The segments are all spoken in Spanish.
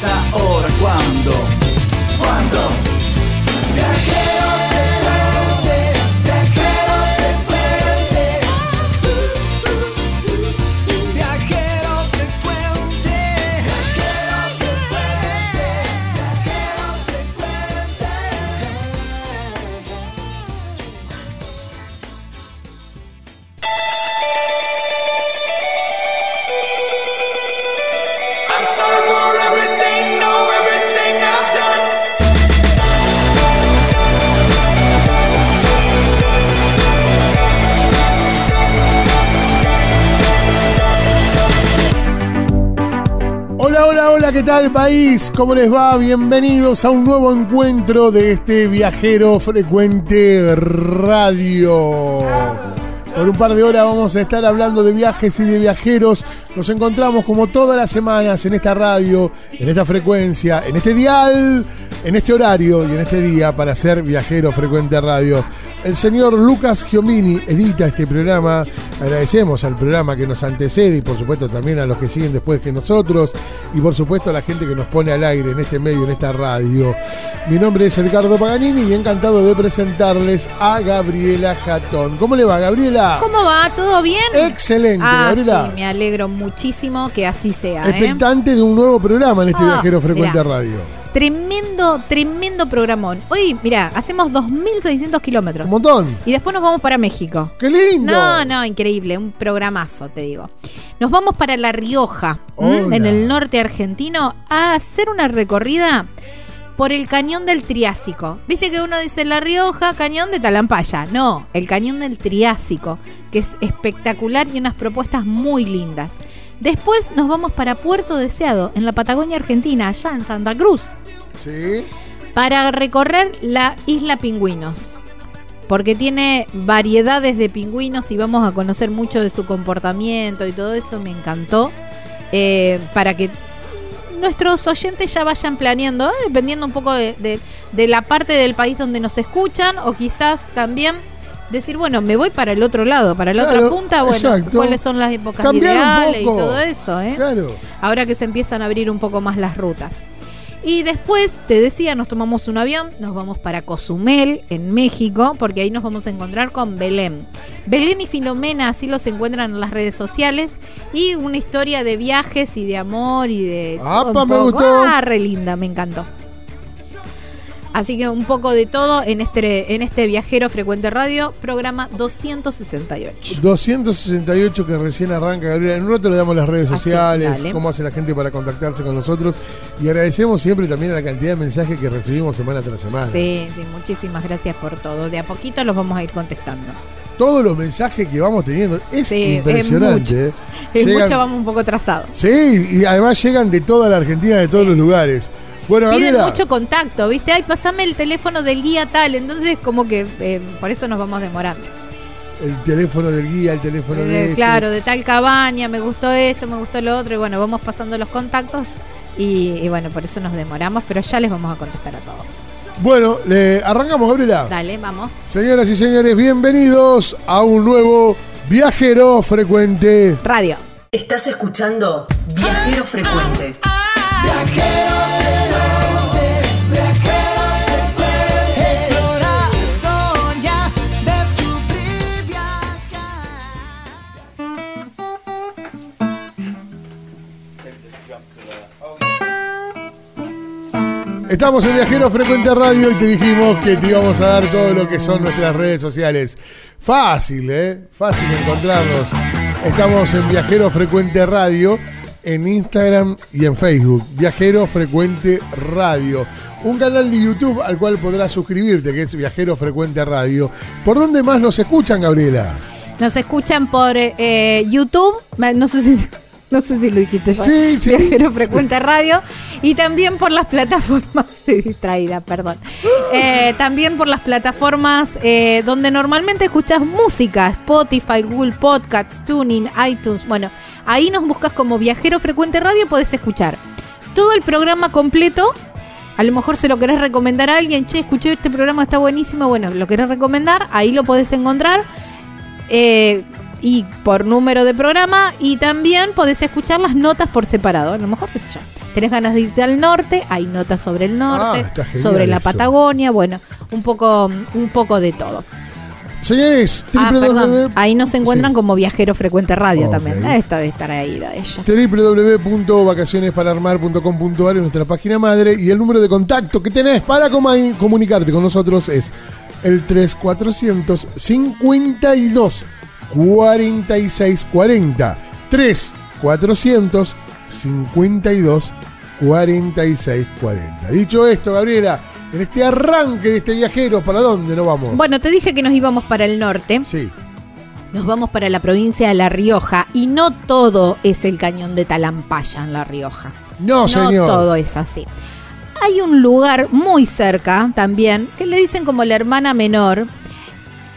Si no es ¿qué tal país? ¿Cómo les va? Bienvenidos a un nuevo encuentro de este viajero frecuente radio. Por un par de horas vamos a estar hablando de viajes y de viajeros. Nos encontramos como todas las semanas en esta radio, en esta frecuencia, en este dial, en este horario y en este día para ser viajero frecuente radio. El señor Lucas Giomini edita este programa. Agradecemos al programa que nos antecede y por supuesto también a los que siguen después que nosotros y por supuesto a la gente que nos pone al aire en este medio, en esta radio. Mi nombre es Edgardo Paganini y encantado de presentarles a Gabriela Jatón. ¿Cómo le va, Gabriela? ¿Cómo va? ¿Todo bien? Excelente, Ah, Gabriela. sí, me alegro muchísimo que así sea. ¿eh? Expectante de un nuevo programa en este Ah, viajero frecuente mirá. radio. Tremendo, tremendo programón. Hoy, mira, hacemos 2.600 kilómetros. Un montón. Y después nos vamos para México. ¡Qué lindo! No, no, increíble, un programazo, te digo. Nos vamos para La Rioja, en el norte argentino, a hacer una recorrida por el cañón del Triásico. Viste que uno dice La Rioja, cañón de Talampaya. No, el cañón del Triásico, que es espectacular y unas propuestas muy lindas. Después nos vamos para Puerto Deseado, en la Patagonia Argentina, allá en Santa Cruz Sí. para recorrer la isla Pingüinos. Porque tiene variedades de pingüinos y vamos a conocer mucho de su comportamiento y todo eso me encantó. Eh, para que nuestros oyentes ya vayan planeando, eh, dependiendo un poco de, de- de la parte del país donde nos escuchan, o quizás también decir, bueno, me voy para el otro lado, para la Claro, otra punta, bueno, exacto. cuáles son las épocas Cambiar ideales y todo eso, ¿eh? Claro. ahora que se empiezan a abrir un poco más las rutas. Y después, te decía, nos tomamos un avión, nos vamos para Cozumel, en México, porque ahí nos vamos a encontrar con Belén. Belén y Filomena, así los encuentran en las redes sociales, y una historia de viajes y de amor y de... ¡Apa, me gustó! Ah, re linda, me encantó. Así que un poco de todo en este, en este Viajero Frecuente Radio, programa 268. 268 que recién arranca, Gabriela. En un rato le damos las redes Así, sociales, dale. cómo hace la gente para contactarse con nosotros. Y agradecemos siempre también la cantidad de mensajes que recibimos semana tras semana. Sí, sí, muchísimas gracias por todo. De a poquito los vamos a ir contestando. Todos los mensajes que vamos teniendo es Sí, es impresionante. mucho. ¿eh? En Llegan- mucho vamos un poco atrasados. Sí, y además llegan de toda la Argentina, de todos los lugares. Bueno, Piden Gabriela, mucho contacto, ¿viste? Ay, pasame el teléfono del guía tal. Entonces, como que eh, por eso nos vamos demorando. el teléfono del guía, el teléfono Eh, de este. claro, de tal cabaña, me gustó esto, me gustó lo otro. Y bueno, vamos pasando los contactos. Y, y bueno, por eso nos demoramos. Pero ya les vamos a contestar a todos. Bueno, le arrancamos, Gabriela. Dale, vamos. Señoras y señores, bienvenidos a un nuevo viajero frecuente. Radio. Estás escuchando Viajero Frecuente. Explorar, Estamos en Viajero Frecuente Radio y te dijimos que te íbamos a dar todo lo que son nuestras redes sociales. Fácil, ¿eh? Fácil encontrarnos. Estamos en Viajero Frecuente Radio, en Instagram y en Facebook. Viajero Frecuente Radio. Un canal de YouTube al cual podrás suscribirte, que es Viajero Frecuente Radio. ¿Por dónde más nos escuchan, Gabriela? Nos escuchan por eh, YouTube. Ma- No sé si. No sé si lo dijiste ya. Sí, sí. Viajero Frecuente Radio. Y también por las plataformas. Estoy distraída, perdón. Eh, también por las plataformas eh, donde normalmente escuchas música: Spotify, Google Podcasts, Tuning, iTunes. Bueno, ahí nos buscas como Viajero Frecuente Radio. Podés escuchar todo el programa completo. A lo mejor se lo querés recomendar a alguien. Che, escuché este programa, está buenísimo. Bueno, lo querés recomendar. Ahí lo podés encontrar. Eh, y por número de programa y también podés escuchar las notas por separado. A lo mejor, qué sé yo, tenés ganas de irte al norte, hay notas sobre el norte, Ah, sobre la eso. Patagonia, bueno, un poco, un poco de todo. Señores, Ah, www. ahí nos encuentran Sí. como viajero frecuente radio también. Esta de estar ahí de ella. www.vacacionespararmar.com.ar es nuestra página madre y el número de contacto que tenés para comu- comunicarte con nosotros es el 3400 52 46 40 3400 52 46 40 Dicho esto, Gabriela, en este arranque de este viajero, ¿para dónde nos vamos? Bueno, te dije que nos íbamos para el norte. Sí, Nos vamos para la provincia de La Rioja y no todo es el cañón de Talampaya en La Rioja. no, No señor. todo es así. Hay un lugar muy cerca también que le dicen como la hermana menor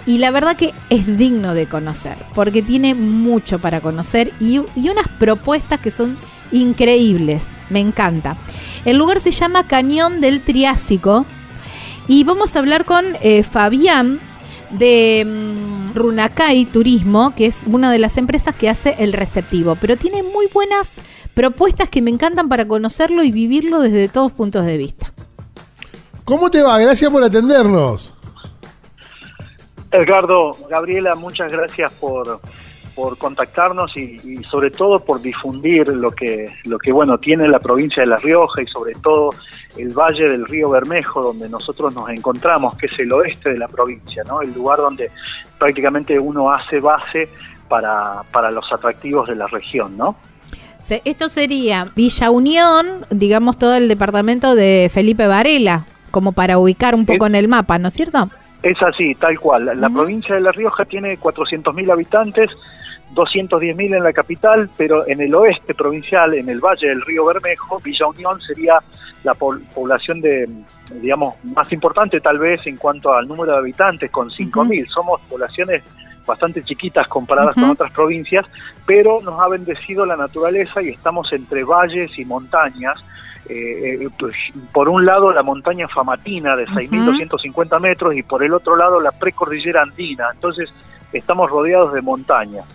y la verdad que es digno de conocer porque tiene mucho para conocer y, unas propuestas que son increíbles. Me encanta. El lugar se llama Cañón del Triásico y vamos a hablar con eh, Fabián de mm, Runacay Turismo, que es una de las empresas que hace el receptivo, pero tiene muy buenas propuestas que me encantan para conocerlo y vivirlo desde todos puntos de vista. ¿Cómo te va? Gracias por atendernos. Edgardo, Gabriela, muchas gracias por, por contactarnos y, y sobre todo por difundir lo que, lo que bueno tiene la provincia de La Rioja y sobre todo el valle del río Bermejo donde nosotros nos encontramos, que es el oeste de la provincia, ¿no? el lugar donde prácticamente uno hace base para, para los atractivos de la región, ¿no? Esto sería Villa Unión, digamos todo el departamento de Felipe Varela, como para ubicar un poco Es- en el mapa, ¿no es cierto? Es así, tal cual. La, provincia de La Rioja tiene 400.000 habitantes, 210.000 en la capital, pero en el oeste provincial, en el valle del río Bermejo, Villa Unión sería la población de, digamos, más importante tal vez en cuanto al número de habitantes, con 5.000. Somos poblaciones bastante chiquitas comparadas con otras provincias, pero nos ha bendecido la naturaleza y estamos entre valles y montañas. Eh, eh, pues, por un lado la montaña Famatina de 6.250 metros y por el otro lado la precordillera andina. Entonces estamos rodeados de montañas.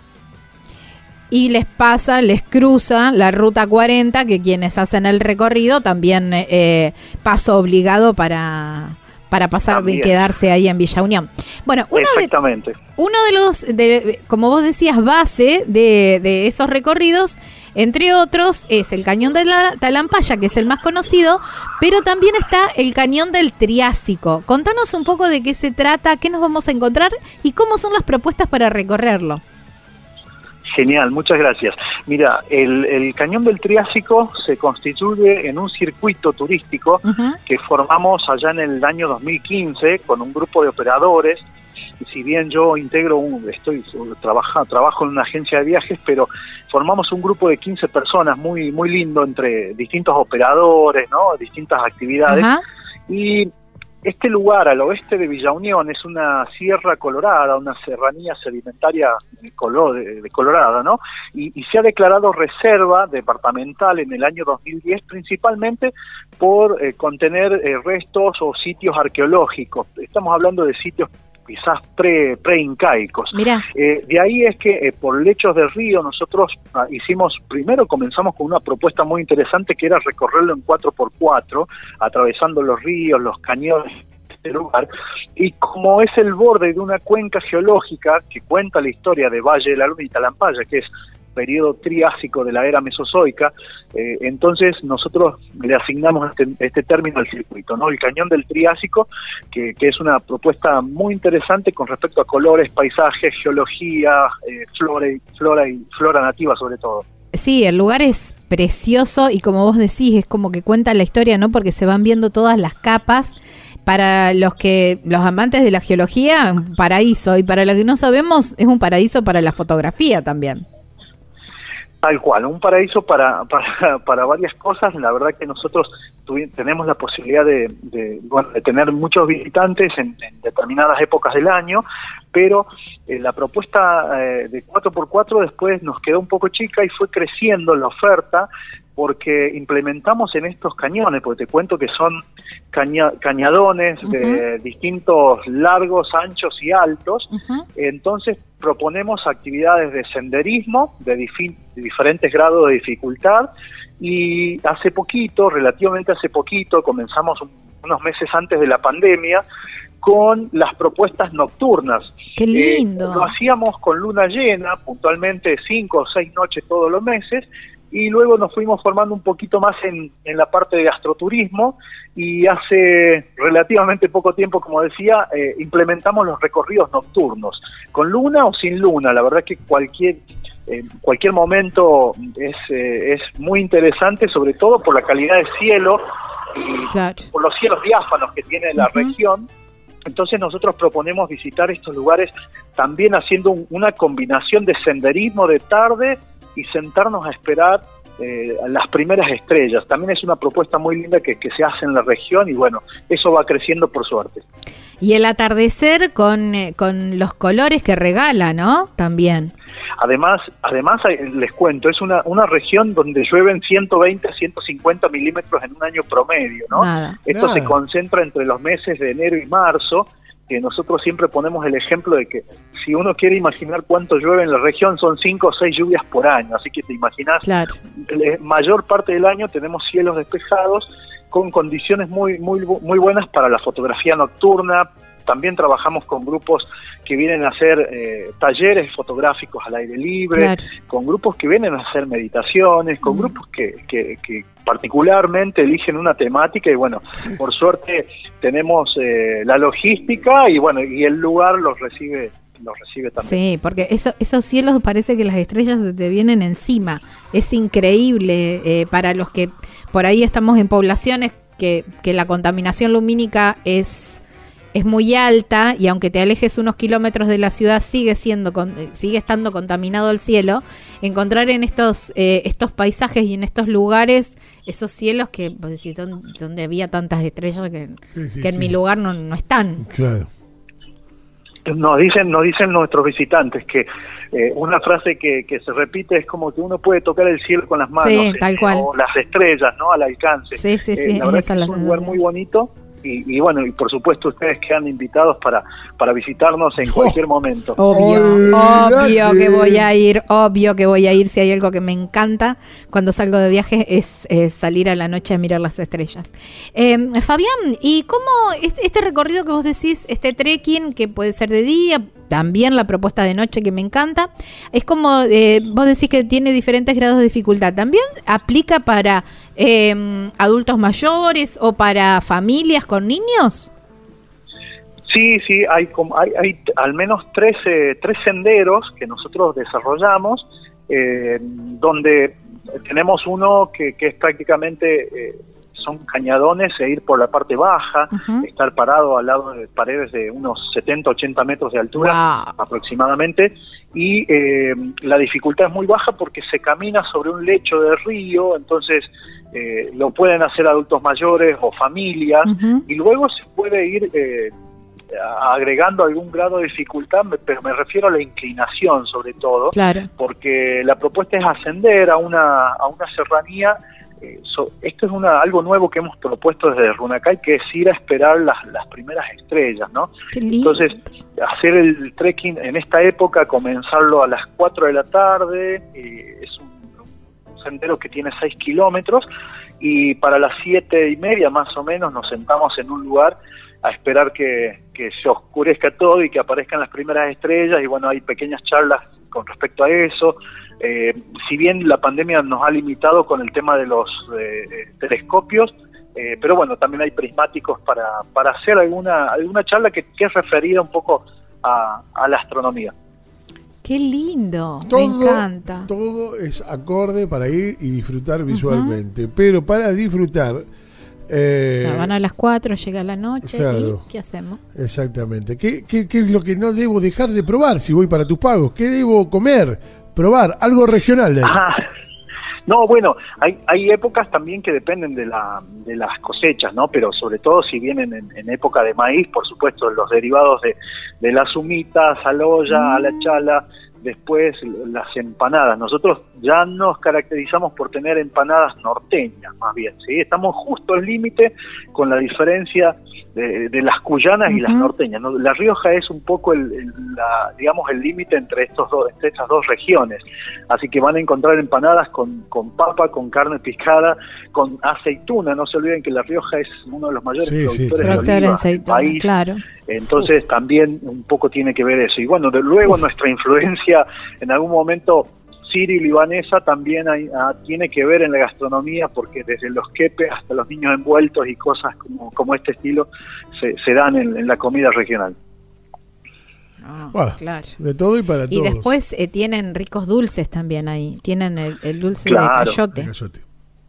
Y les pasa, les cruza la ruta 40, que quienes hacen el recorrido también eh, paso obligado para, para pasar y También. quedarse ahí en Villa Unión. Bueno, uno de, uno de los, de, como vos decías, base de, de esos recorridos, entre otros, es el Cañón de la Talampaya, que es el más conocido, pero también está el Cañón del Triásico. Contanos un poco de qué se trata, qué nos vamos a encontrar y cómo son las propuestas para recorrerlo. Genial, muchas gracias. Mira, el, el Cañón del Triásico se constituye en un circuito turístico que formamos allá en el año 2015 con un grupo de operadores. Y si bien yo integro, un, estoy trabaja, trabajo en una agencia de viajes, pero formamos un grupo de 15 personas muy muy lindo entre distintos operadores, ¿no? distintas actividades. Ajá. Y este lugar al oeste de Villa Unión es una sierra colorada, una serranía sedimentaria de, color, de, colorada, ¿no? Y, y se ha declarado reserva departamental en el año 2010 principalmente por eh, contener eh, restos o sitios arqueológicos. Estamos hablando de sitios quizás pre, pre-incaicos. Eh, de ahí es que eh, por lechos del río nosotros ah, hicimos, primero comenzamos con una propuesta muy interesante que era recorrerlo en 4x4, atravesando los ríos, los cañones de este lugar, y como es el borde de una cuenca geológica que cuenta la historia de Valle de la Luna y Talampaya, que es periodo triásico de la era mesozoica, eh, entonces nosotros le asignamos este, este término al circuito, ¿no? El cañón del Triásico, que, que es una propuesta muy interesante con respecto a colores, paisajes, geología, eh, flora, y, flora y flora nativa sobre todo. sí, el lugar es precioso y como vos decís, es como que cuenta la historia, ¿no? Porque se van viendo todas las capas. Para los que los amantes de la geología, un paraíso y para los que no sabemos es un paraíso para la fotografía también. Tal cual, un paraíso para, para, para varias cosas. La verdad que nosotros tenemos la posibilidad de, bueno, de tener muchos visitantes en, en determinadas épocas del año, pero eh, la propuesta eh, de 4x4 después nos quedó un poco chica y fue creciendo la oferta porque implementamos en estos cañones, porque te cuento que son caña- cañadones de distintos largos, anchos y altos, entonces proponemos actividades de senderismo de, diferentes grados de dificultad y hace poquito, relativamente hace poquito, comenzamos un- unos meses antes de la pandemia con las propuestas nocturnas. Qué Eh, lindo. lo hacíamos con luna llena, puntualmente cinco o seis noches todos los meses, y luego nos fuimos formando un poquito más en, en la parte de gastroturismo y hace relativamente poco tiempo, como decía, eh, implementamos los recorridos nocturnos, con luna o sin luna. La verdad que cualquier en cualquier momento es, eh, es muy interesante, sobre todo por la calidad de cielo y Claro. por los cielos diáfanos que tiene la región. Entonces nosotros proponemos visitar estos lugares también haciendo un- una combinación de senderismo de tarde y sentarnos a esperar eh, las primeras estrellas. También es una propuesta muy linda que, que se hace en la región y bueno, eso va creciendo por suerte. Y el atardecer con, eh, con los colores que regala, ¿no? También. Además, además hay- les cuento, es una, una región donde llueven 120 a 150 milímetros en un año promedio, ¿no? Nada. Esto Nada. se concentra entre los meses de enero y marzo, que nosotros siempre ponemos el ejemplo de que si uno quiere imaginar cuánto llueve en la región, son cinco o seis lluvias por año, así que te imaginas, Claro. la mayor parte del año tenemos cielos despejados con condiciones muy, muy, muy buenas para la fotografía nocturna. También trabajamos con grupos que vienen a hacer eh, talleres fotográficos al aire libre, Claro. con grupos que vienen a hacer meditaciones, con Mm. grupos que, que- que particularmente eligen una temática y bueno, por suerte tenemos eh, la logística y bueno, y el lugar los recibe los recibe también. Sí, porque eso, esos cielos parece que las estrellas te vienen encima. Es increíble eh, para los que por ahí estamos en poblaciones que, que la contaminación lumínica es, es muy alta y aunque te alejes unos kilómetros de la ciudad sigue siendo con- eh, sigue estando contaminado el cielo. Encontrar en estos eh, estos paisajes y en estos lugares esos cielos que pues, si son donde había tantas estrellas que, Sí, sí, que en sí. mi lugar no, no están. Claro. Nos dicen, nos dicen nuestros visitantes que eh, una frase que, que se repite es como que uno puede tocar el cielo con las manos, Sí, tal eh, cual. o las estrellas, ¿no? Al alcance. Sí, sí, Eh, sí, la verdad esa que es es la un lugar muy bonito y, y bueno, y por supuesto ustedes quedan invitados para, para visitarnos en cualquier momento. Obvio, obvio que voy a ir, obvio que voy a ir. Si hay algo que me encanta cuando salgo de viaje es, es salir a la noche a mirar las estrellas. Eh, Fabián, ¿y cómo este, este recorrido que vos decís, este trekking que puede ser de día, también la propuesta de noche que me encanta, es como eh, vos decís que tiene diferentes grados de dificultad. ¿También aplica para eh, adultos mayores o para familias con niños? Sí, sí, hay, hay, hay al menos tres, eh, tres senderos que nosotros desarrollamos, eh, donde tenemos uno que, que es prácticamente, eh, son cañadones e ir por la parte baja, estar parado al lado de paredes de unos 70, 80 metros de altura Wow. aproximadamente, y eh, la dificultad es muy baja porque se camina sobre un lecho de río, entonces eh, lo pueden hacer adultos mayores o familias, y luego se puede ir eh, agregando algún grado de dificultad, pero me refiero a la inclinación sobre todo, Claro. porque la propuesta es ascender a una, a una serranía. eh, so- esto es una, algo nuevo que hemos propuesto desde Runacay, que es ir a esperar las, las primeras estrellas, ¿no? Entonces, hacer el trekking en esta época, comenzarlo a las 4 de la tarde, eh, es un, sendero que tiene 6 kilómetros, y para las siete y media más o menos nos sentamos en un lugar a esperar que, que se oscurezca todo y que aparezcan las primeras estrellas, y bueno, hay pequeñas charlas con respecto a eso. Eh, si bien la pandemia nos ha limitado con el tema de los eh, eh, telescopios, eh, pero bueno, también hay prismáticos para, para hacer alguna, alguna charla que, que es referida un poco a, a la astronomía. Qué lindo, me encanta. todo es acorde para ir y disfrutar visualmente. Pero para disfrutar. eh, van a las 4, llega la noche claro. y ¿qué hacemos? Exactamente. ¿Qué, qué, qué es lo que no debo dejar de probar si voy para tus pagos? ¿Qué debo comer? Probar algo regional. de ahí. Ah, no, bueno, hay, hay épocas también que dependen de, la, de las cosechas, ¿no? Pero sobre todo si vienen en, en época de maíz, por supuesto, los derivados de, de las humitas, aloya, a la chala, después las empanadas. Nosotros ya nos caracterizamos por tener empanadas norteñas, más bien, ¿sí? Estamos justo al límite con la diferencia de, de las cuyanas y las norteñas. ¿no? La Rioja es un poco el, el- la, digamos, el límite entre estos dos, entre estas dos regiones. Así que van a encontrar empanadas con, con papa, con carne picada, con aceituna. No se olviden que La Rioja es uno de los mayores Sí, sí, productores claro. de oliva del aceituna, país. claro. Entonces también un poco tiene que ver eso. Y bueno, de luego nuestra influencia en algún momento sirio-libanesa también hay- ah, tiene que ver en la gastronomía porque desde los quepes hasta los niños envueltos y cosas como, como este estilo se, se dan en, en la comida regional. Ah, Bueno, claro. De todo y para Y todos. después eh, tienen ricos dulces también ahí. Tienen el, el dulce Claro. de cayote. cayote.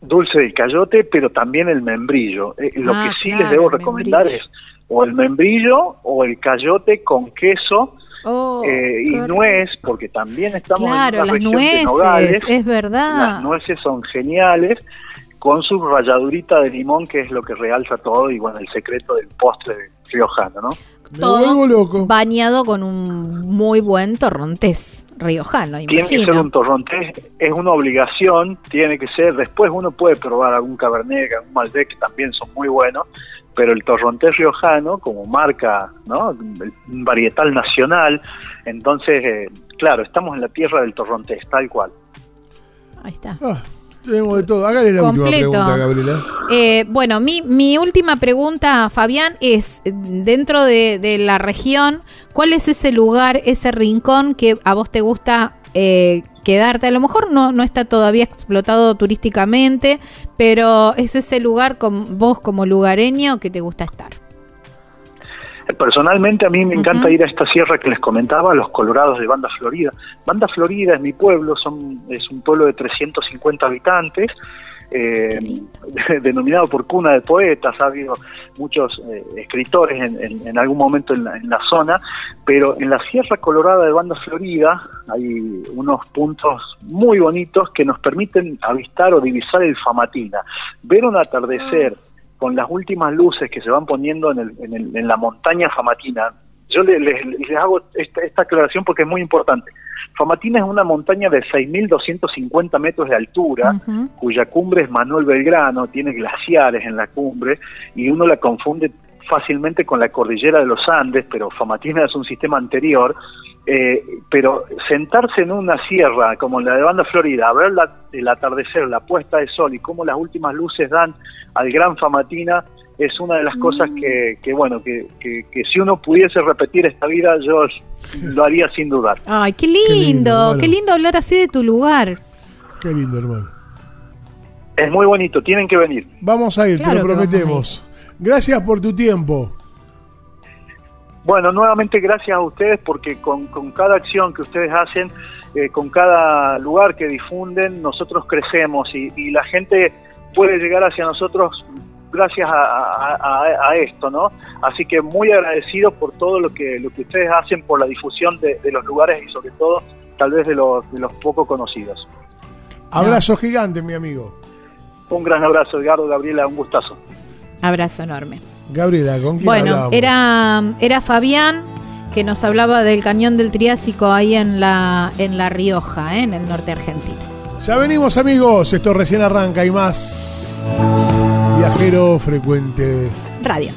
Dulce de cayote, pero también el membrillo. Eh, lo Ah, que sí claro, les debo recomendar membrillo. es o el membrillo o el cayote con queso Oh, eh, y nuez, porque también estamos Claro, en una las región de nueces, nogales. es verdad. Las nueces son geniales, con su ralladurita de limón, que es lo que realza todo, y bueno, el secreto del postre riojano, ¿no? Todo loco. bañado con un muy buen torrontés riojano, Tiene que ser un torrontés, es una obligación, tiene que ser, después uno puede probar algún cabernet, algún malbec, que también son muy buenos, pero el torrontés riojano, como marca, ¿no? Un varietal nacional, entonces, eh, claro, estamos en la tierra del torrontés, tal cual. Ahí está. Ah, tenemos de todo. Hágale la Completo. última pregunta, Gabriela. Eh, bueno, mi, mi última pregunta, Fabián, es eh, dentro de, de la región, ¿cuál es ese lugar, ese rincón que a vos te gusta eh, quedarte? A lo mejor no, no está todavía explotado turísticamente, pero es ese lugar con vos como lugareño que te gusta estar. Personalmente a mí me encanta ir a esta sierra que les comentaba, los Colorados de Banda Florida. Banda Florida es mi pueblo, son, es un pueblo de 350 habitantes, eh, denominado por cuna de poetas, ha habido muchos eh, escritores en, en- en algún momento en la, en la zona, pero en la Sierra Colorada de Banda Florida hay unos puntos muy bonitos que nos permiten avistar o divisar el Famatina, ver un atardecer con las últimas luces que se van poniendo en, el- en el- en la montaña Famatina. Yo le- les, les hago esta, esta aclaración porque es muy importante. Famatina es una montaña de 6.250 metros de altura, cuya cumbre es Manuel Belgrano, tiene glaciares en la cumbre y uno la confunde fácilmente con la cordillera de los Andes, pero Famatina es un sistema anterior. eh, pero sentarse en una sierra como la de Banda Florida, a ver la- el atardecer, la puesta de sol y cómo las últimas luces dan al Gran Famatina, es una de las cosas que, que, bueno, que, que- que si uno pudiese repetir esta vida, yo lo haría sin dudar. Ay, qué lindo, lindo, qué lindo, hablar así de tu lugar. Qué lindo, hermano. Es muy bonito, tienen que venir. Vamos a ir, Claro te lo prometemos. Gracias por tu tiempo. Bueno, nuevamente gracias a ustedes porque con, con cada acción que ustedes hacen, eh, con cada lugar que difunden, nosotros crecemos y, y la gente puede llegar hacia nosotros gracias a, a- a- a esto, ¿no? Así que muy agradecidos por todo lo que, lo que ustedes hacen por la difusión de, de los lugares y sobre todo tal vez de los, de los poco conocidos. Abrazo gigante, mi amigo. Un gran abrazo, Edgardo, Gabriela, un gustazo. Abrazo enorme. Gabriela, ¿con quién Bueno, hablábamos? era, era Fabián que nos hablaba del cañón del Triásico ahí en la, en la Rioja, ¿eh? en el norte argentino. Ya venimos, amigos. Esto recién arranca y más. Viajero frecuente. Radio.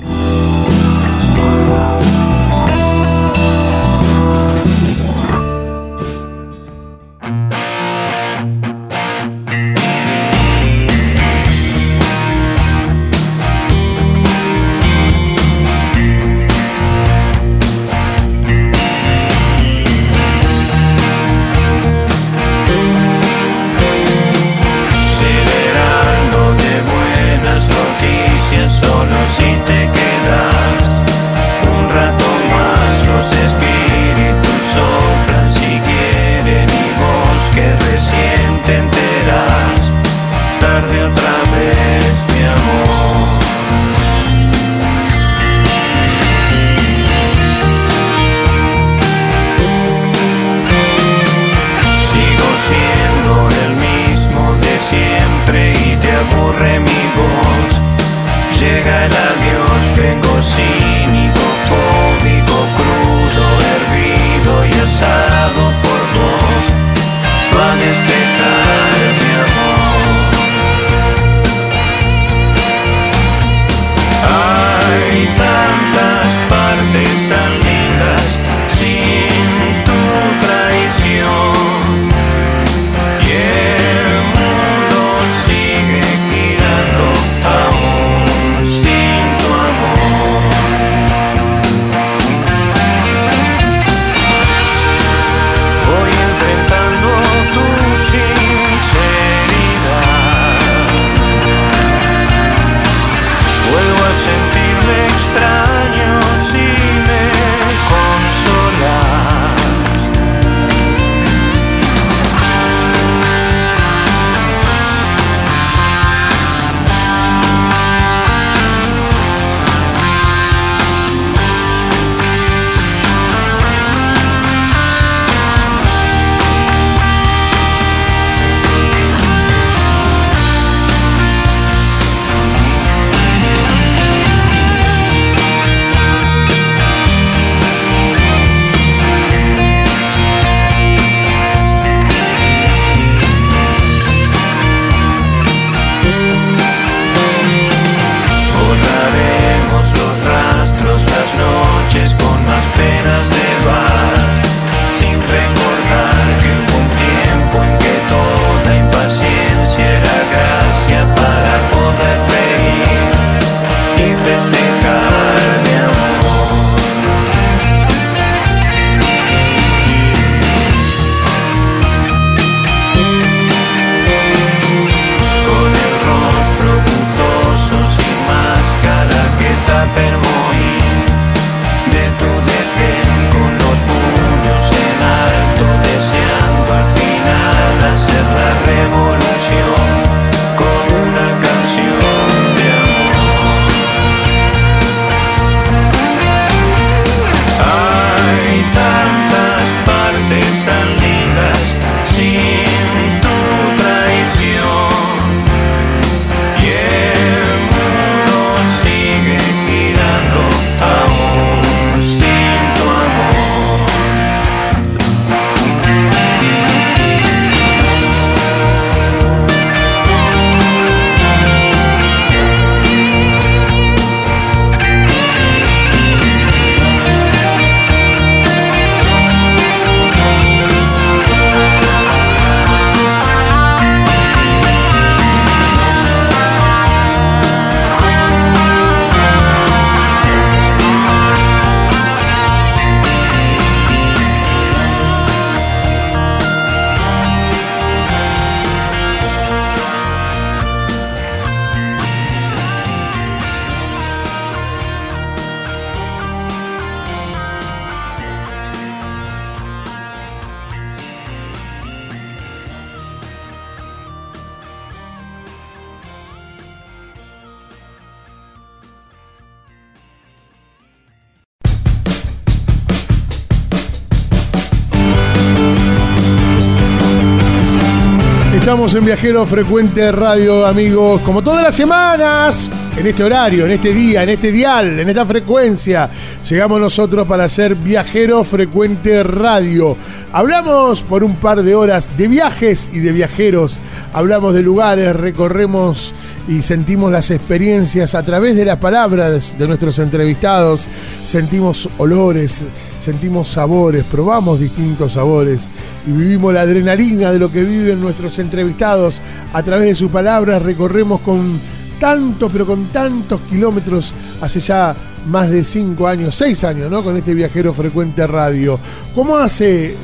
Estamos en Viajero Frecuente Radio, amigos, como todas las semanas, en este horario, en este día, en este dial, en esta frecuencia, llegamos nosotros para hacer Viajero Frecuente Radio. Hablamos por un par de horas de viajes y de viajeros, hablamos de lugares, recorremos y sentimos las experiencias a través de las palabras de nuestros entrevistados, sentimos olores, sentimos sabores, probamos distintos sabores y vivimos la adrenalina de lo que viven nuestros entrevistados a través de sus palabras, recorremos con tanto, pero con tantos kilómetros hace ya más de cinco años, seis años, ¿no? Con este viajero frecuente radio. ¿Cómo haces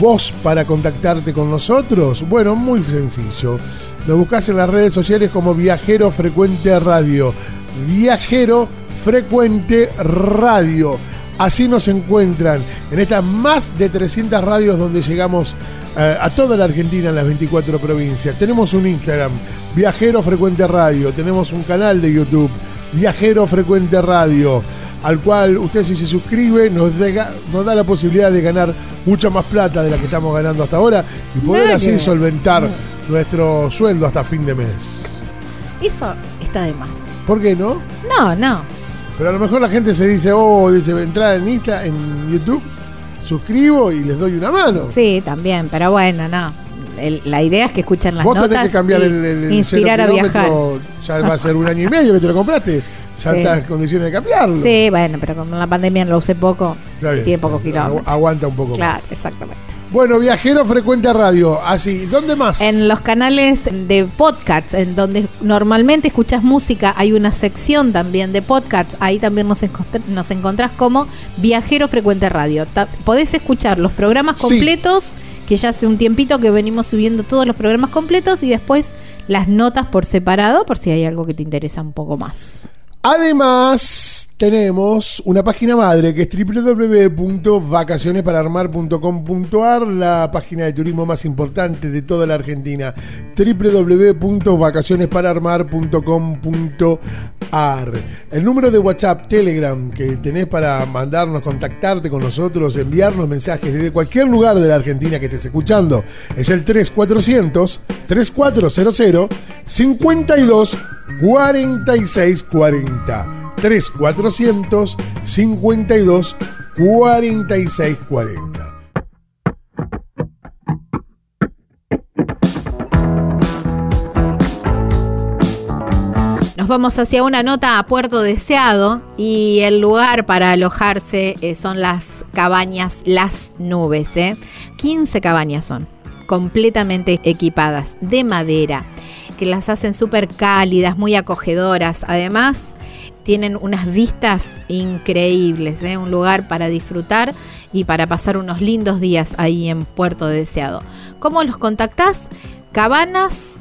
vos para contactarte con nosotros? Bueno, muy sencillo. Lo buscas en las redes sociales como Viajero Frecuente Radio. Viajero Frecuente Radio. Así nos encuentran en estas más de 300 radios donde llegamos eh, a toda la Argentina en las 24 provincias. Tenemos un Instagram, Viajero Frecuente Radio. Tenemos un canal de YouTube, Viajero Frecuente Radio, al cual usted si se suscribe nos, nos da la posibilidad de ganar mucha más plata de la que estamos ganando hasta ahora y poder así solventar nuestro sueldo hasta fin de mes. Eso está de más. ¿Por qué no? No, no. Pero a lo mejor la gente se dice, oh, dice, entrar en Insta, en YouTube, suscribo y les doy una mano. Sí, también, pero bueno, no. El- la idea es que escuchen las Vos notas tenés que cambiar y el, el- inspirar a viajar. Ya va a ser un año y medio que te lo compraste. Ya Sí. estás en condiciones de cambiarlo. Sí, bueno, pero con la pandemia lo usé poco. Bien. Tiene pocos kilómetros. Agu- Aguanta un poco Claro, más. exactamente. Bueno, Viajero Frecuente Radio. Así, ¿dónde más? En los canales de podcasts, en donde normalmente escuchas música, hay una sección también de podcasts. Ahí también nos, encontr- nos encontrás como Viajero Frecuente Radio. Ta- podés escuchar los programas Sí. Que ya hace un tiempito que venimos subiendo todos los programas completos, y después las notas por separado, por si hay algo que te interesa un poco más. Además, tenemos una página madre que es www.vacacionesparaarmar.com.ar, la página de turismo más importante de toda la Argentina. www.vacacionesparaarmar.com.ar. El número de WhatsApp, Telegram que tenés para mandarnos, contactarte con nosotros, enviarnos mensajes desde cualquier lugar de la Argentina que estés escuchando es el 3400 3400 52 46 40 3400 52 46 40 Nos vamos hacia una nota a Puerto Deseado y el lugar para alojarse eh, son las cabañas Las Nubes. ¿eh? 15 cabañas son, completamente equipadas, de madera, que las hacen súper cálidas, muy acogedoras. Además, tienen unas vistas increíbles, ¿eh? un lugar para disfrutar y para pasar unos lindos días ahí en Puerto Deseado. ¿Cómo los contactás? Cabanas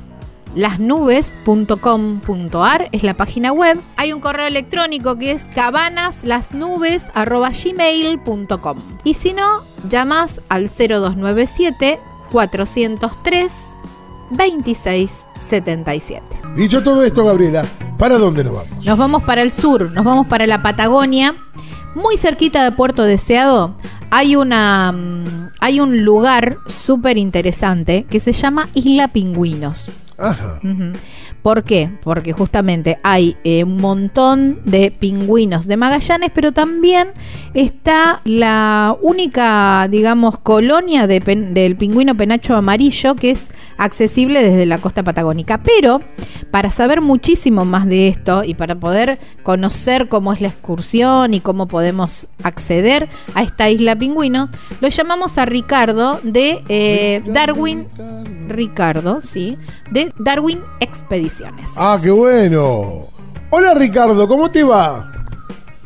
lasnubes.com.ar es la página web. Hay un correo electrónico que es cabanaslasnubes.gmail.com Y si no, llamas al 0297 403 2677. Dicho todo esto, Gabriela, ¿para dónde nos vamos? Nos vamos para el sur, nos vamos para la Patagonia, muy cerquita de Puerto Deseado. Hay una mm, hay un lugar súper interesante que se llama Isla Pingüinos. Ajá. Ujú. ¿Por qué? Porque justamente hay eh, un montón de pingüinos de Magallanes, pero también está la única, digamos, colonia de pen- del pingüino penacho amarillo que es accesible desde la costa patagónica. Pero para saber muchísimo más de esto y para poder conocer cómo es la excursión y cómo podemos acceder a esta isla pingüino, lo llamamos a Ricardo de eh, Darwin. Ricardo, sí, de Darwin Ah, qué bueno. Hola Ricardo, ¿cómo te va?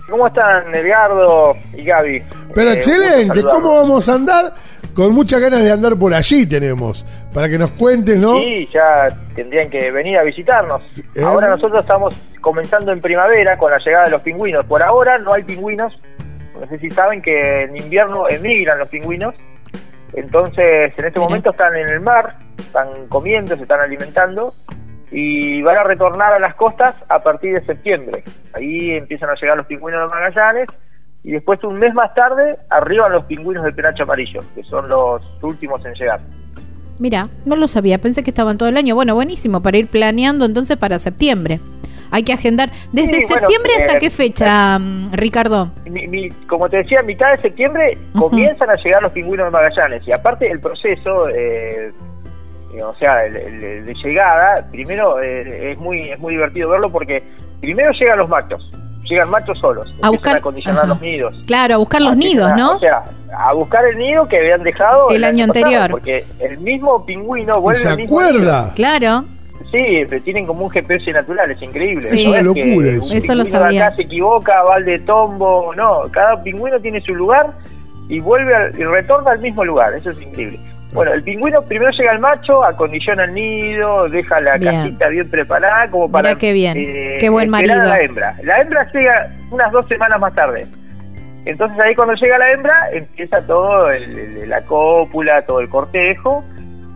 ¿Cómo están Edgardo y Gaby? Pero Eh, excelente. ¿cómo vamos a andar? Con muchas ganas de andar por allí tenemos, para que nos cuentes, ¿no? Sí, ya tendrían que venir a visitarnos. Eh. Ahora nosotros estamos comenzando en primavera con la llegada de los pingüinos. Por ahora no hay pingüinos. No sé si saben que en invierno emigran los pingüinos. Entonces, en este momento están en el mar, están comiendo, se están alimentando y van a retornar a las costas a partir de septiembre. Ahí empiezan a llegar los pingüinos de Magallanes y después un mes más tarde arriban los pingüinos del penacho amarillo, que son los últimos en llegar. Mira, no lo sabía, pensé que estaban todo el año. Bueno, buenísimo, para ir planeando entonces para septiembre. Hay que agendar. ¿Desde Sí, bueno, septiembre hasta eh, qué fecha, mm, Ricardo? Mi- mi- como te decía, a mitad de septiembre comienzan a llegar los pingüinos de Magallanes. Y aparte el proceso, eh, eh, o sea, el- el- de llegada, primero eh, es muy es muy divertido verlo porque primero llegan los machos. Llegan machos solos. A buscar- a condicionar los nidos. Claro, a buscar los nidos, ¿no? O sea, a buscar el nido que habían dejado El año anterior. porque el mismo pingüino ¿Y vuelve ¿Se al mismo acuerda? Claro. Sí, pero tienen como un GPS natural, es increíble. Sí. Es una locura eso. Eso lo sabía. acá se equivoca, va al de tombo, no, cada pingüino tiene su lugar y vuelve al- y retorna al mismo lugar, eso es increíble. Bueno, el pingüino primero llega al macho, acondiciona el nido, deja la Bien. casita bien preparada como para Mirá qué bien, eh, qué buen a marido. la hembra. La hembra llega unas dos semanas más tarde. Entonces ahí cuando llega la hembra empieza todo el- el- la cópula, todo el cortejo,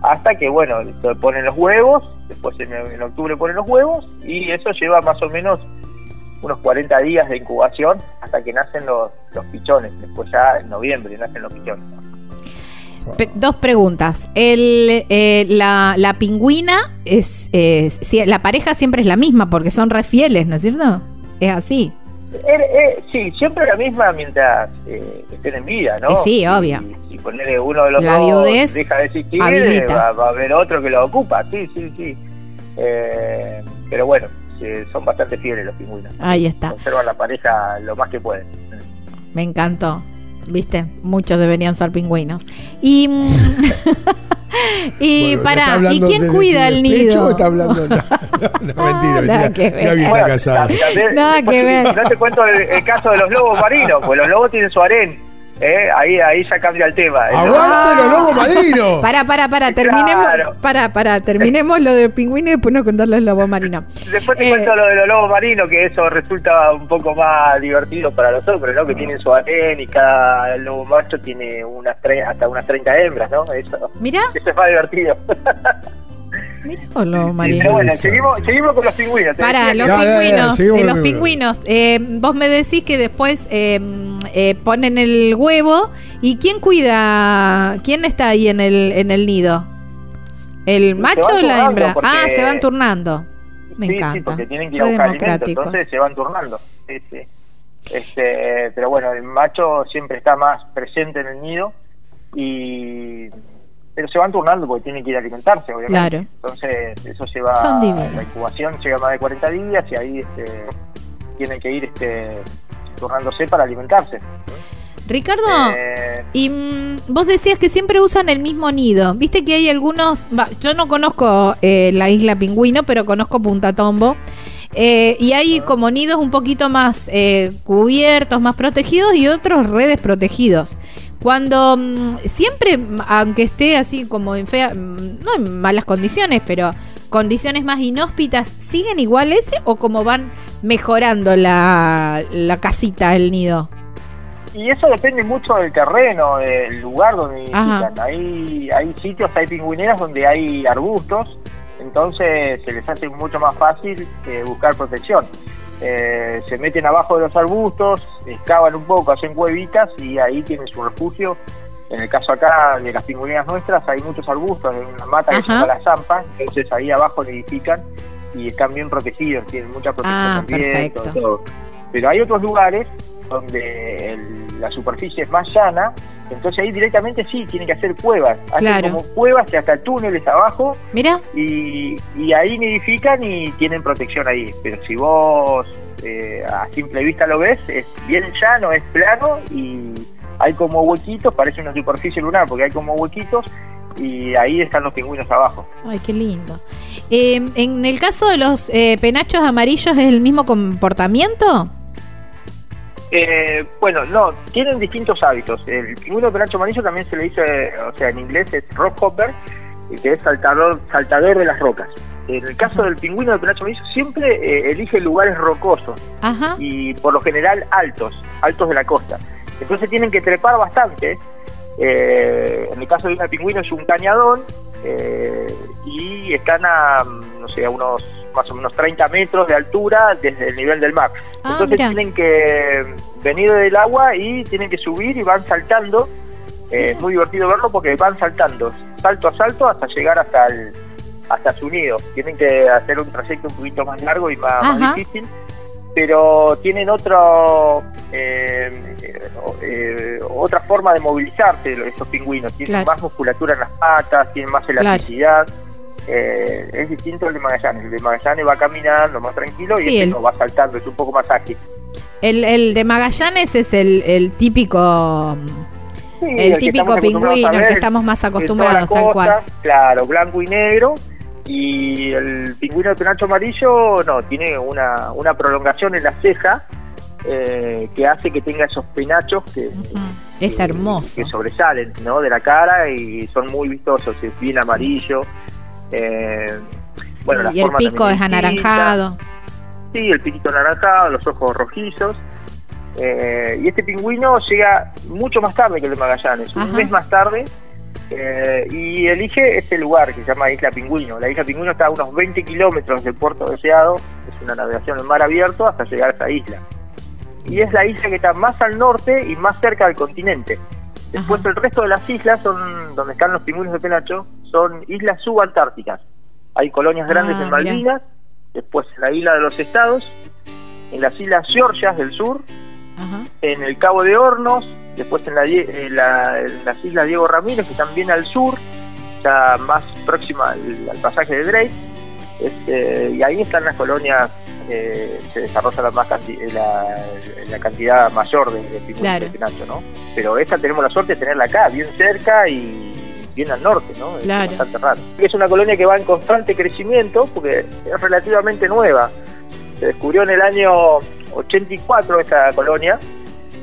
hasta que bueno, ponen los huevos, después en, en octubre ponen los huevos y eso lleva más o menos unos 40 días de incubación hasta que nacen los, los pichones, después ya en noviembre nacen los pichones. Pe- dos preguntas. El, eh, la, la pingüina es, es- la pareja siempre es la misma porque son re fieles, ¿no es cierto? Es así. Eh, eh, sí, siempre la misma mientras eh, estén en vida, ¿no? Eh, sí, obvio. Si, si ponerle uno de los La dos viudez deja de existir, va, va a haber otro que lo ocupa, sí, sí, sí. Eh, pero bueno, eh, son bastante fieles los pingüinos. Ahí está. Conservan la pareja lo más que pueden. Me encantó. ¿Viste? Muchos deberían ser pingüinos. Y. mm, y Bueno, ¿está para. ¿Y quién de- cuida de el nido? está hablando de- No, no, mentira, Nada mentira. que ver. Gaby está casada. Nada que ver. No te cuento el, el caso de los lobos marinos, pues los lobos tienen su harén. ¿Eh? Ahí, ahí ya cambia el tema. ¡Aguante los lobos marinos! Para, para, para, terminemos. Claro. Para, para, terminemos lo de pingüino y después nos contás los lobos marinos. Después te Eh, cuento lo de los lobos marinos, que eso resulta un poco más divertido para los hombres, ¿no? Que tienen su harén y cada lobo macho tiene unas tre- hasta unas 30 hembras, ¿no? Eso, Mirá, eso es más divertido. mirá los lobos Pero marinos. bueno, seguimos, seguimos con los pingüinos. Para, decía los Ya, ya, ya, pingüinos, eh, los los pingüinos. eh, vos me decís que después eh, ponen el huevo. ¿Y quién cuida? ¿Quién está ahí en el, en el nido? ¿El macho o la hembra? porque- Ah, se van turnando. Me sí, Sí, encanta. porque tienen que ir a buscar alimento, entonces se van turnando. Sí, sí. Este, pero bueno, el macho siempre está más presente en el nido y pero se van turnando porque tienen que ir a alimentarse, obviamente. Claro. Entonces, eso lleva Son la incubación llega más de 40 días y ahí este, tienen que ir este turnándose para alimentarse. Ricardo, Eh, y mm, vos decías que siempre usan el mismo nido. Viste que hay algunos. yo no conozco eh, la isla Pingüino, pero conozco Punta Tombo. Eh, y hay como nidos un poquito más eh, cubiertos, más protegidos y otros redes protegidos. Cuando mm, siempre, aunque esté así como en fea, mm, no en malas condiciones, pero condiciones más inhóspitas, ¿siguen igual ese o como van mejorando la, la casita, el nido? Y eso depende mucho del terreno, del lugar donde visitan. Hay, hay sitios, hay pingüineras donde hay arbustos, entonces se les hace mucho más fácil eh, buscar protección. Eh, se meten abajo de los arbustos, excavan un poco, hacen huevitas y ahí tienen su refugio. En el caso acá de las pingüineras nuestras hay muchos arbustos, hay una mata que se llama la zampa, entonces ahí abajo nidifican y están bien protegidos, tienen mucha protección Ah, del viento, todo. Pero hay otros lugares donde el- la superficie es más llana, entonces ahí directamente sí, tienen que hacer cuevas. Hacen Claro. como cuevas y hasta túneles abajo Mira, y, y ahí nidifican y tienen protección ahí. Pero si vos eh, a simple vista lo ves, es bien llano, es plano y hay como huequitos, parece una superficie lunar porque hay como huequitos y ahí están los pingüinos abajo. Ay, qué lindo. Eh, en el caso de los eh, penachos amarillos, ¿es el mismo comportamiento? Eh, bueno, no, tienen distintos hábitos. El pingüino penacho amarillo también se le dice, o sea, en inglés es rockhopper, y que es saltador, saltador de las rocas. En el caso del pingüino de penacho amarillo siempre eh, elige lugares rocosos Ajá. y por lo general altos, altos de la costa. Entonces tienen que trepar bastante. Eh, en el caso de un pingüino es un cañadón eh, y están a, mm, no sé, a unos más o menos 30 metros de altura desde el nivel del mar. Ah, Entonces mira. tienen que venir del agua y tienen que subir y van saltando. Eh, es muy divertido verlo porque van saltando. salto a salto hasta llegar hasta el hasta su nido. Tienen que hacer un trayecto un poquito más largo y más, más difícil, pero tienen otro otra forma de movilizarse estos pingüinos. Tienen Claro. más musculatura en las patas, tienen más Claro. elasticidad. Eh, es distinto al de Magallanes. El de Magallanes va caminando más tranquilo y Sí, este el- no va saltando, es un poco más ágil. El, el de Magallanes es el, el típico Sí, el típico pingüino, a el ver, que estamos más acostumbrados, tal costa, cual. Claro, blanco y negro. Y el pingüino de penacho amarillo, no, tiene una, una prolongación en la ceja eh, que hace que tenga esos penachos que. Es que- hermoso. que sobresalen ¿no? de la cara y son muy vistosos, es bien amarillo. Eh, bueno, y el pico es anaranjado. Sí, el piquito anaranjado, los ojos rojizos. Eh, y este pingüino llega mucho más tarde que el de Magallanes, un mes más tarde. eh, y elige este lugar que se llama Isla Pingüino. La Isla Pingüino está a unos 20 kilómetros del puerto deseado, es una navegación en mar abierto hasta llegar a esta isla. Y es la isla que está más al norte y más cerca del continente. Después Ajá. el resto de las islas son donde están los pingüinos de penacho, son islas subantárticas. Hay colonias grandes Ah, en mirá. Malvinas, después en la isla de los Estados, en las islas Georgias del sur, Ajá. en el Cabo de Hornos, después en, la, en la- en las islas Diego Ramírez, que están bien al sur, ya más próxima al, al pasaje de Drake, este, y ahí están las colonias, eh, se desarrolla la, más canti- la, la cantidad mayor de, de pingüinos Claro. de penacho, ¿no? Pero esta tenemos la suerte de tenerla acá, bien cerca y bien al norte, ¿no? Es Claro. bastante raro. Es una colonia que va en constante crecimiento porque es relativamente nueva. Se descubrió en el año 84 esta colonia.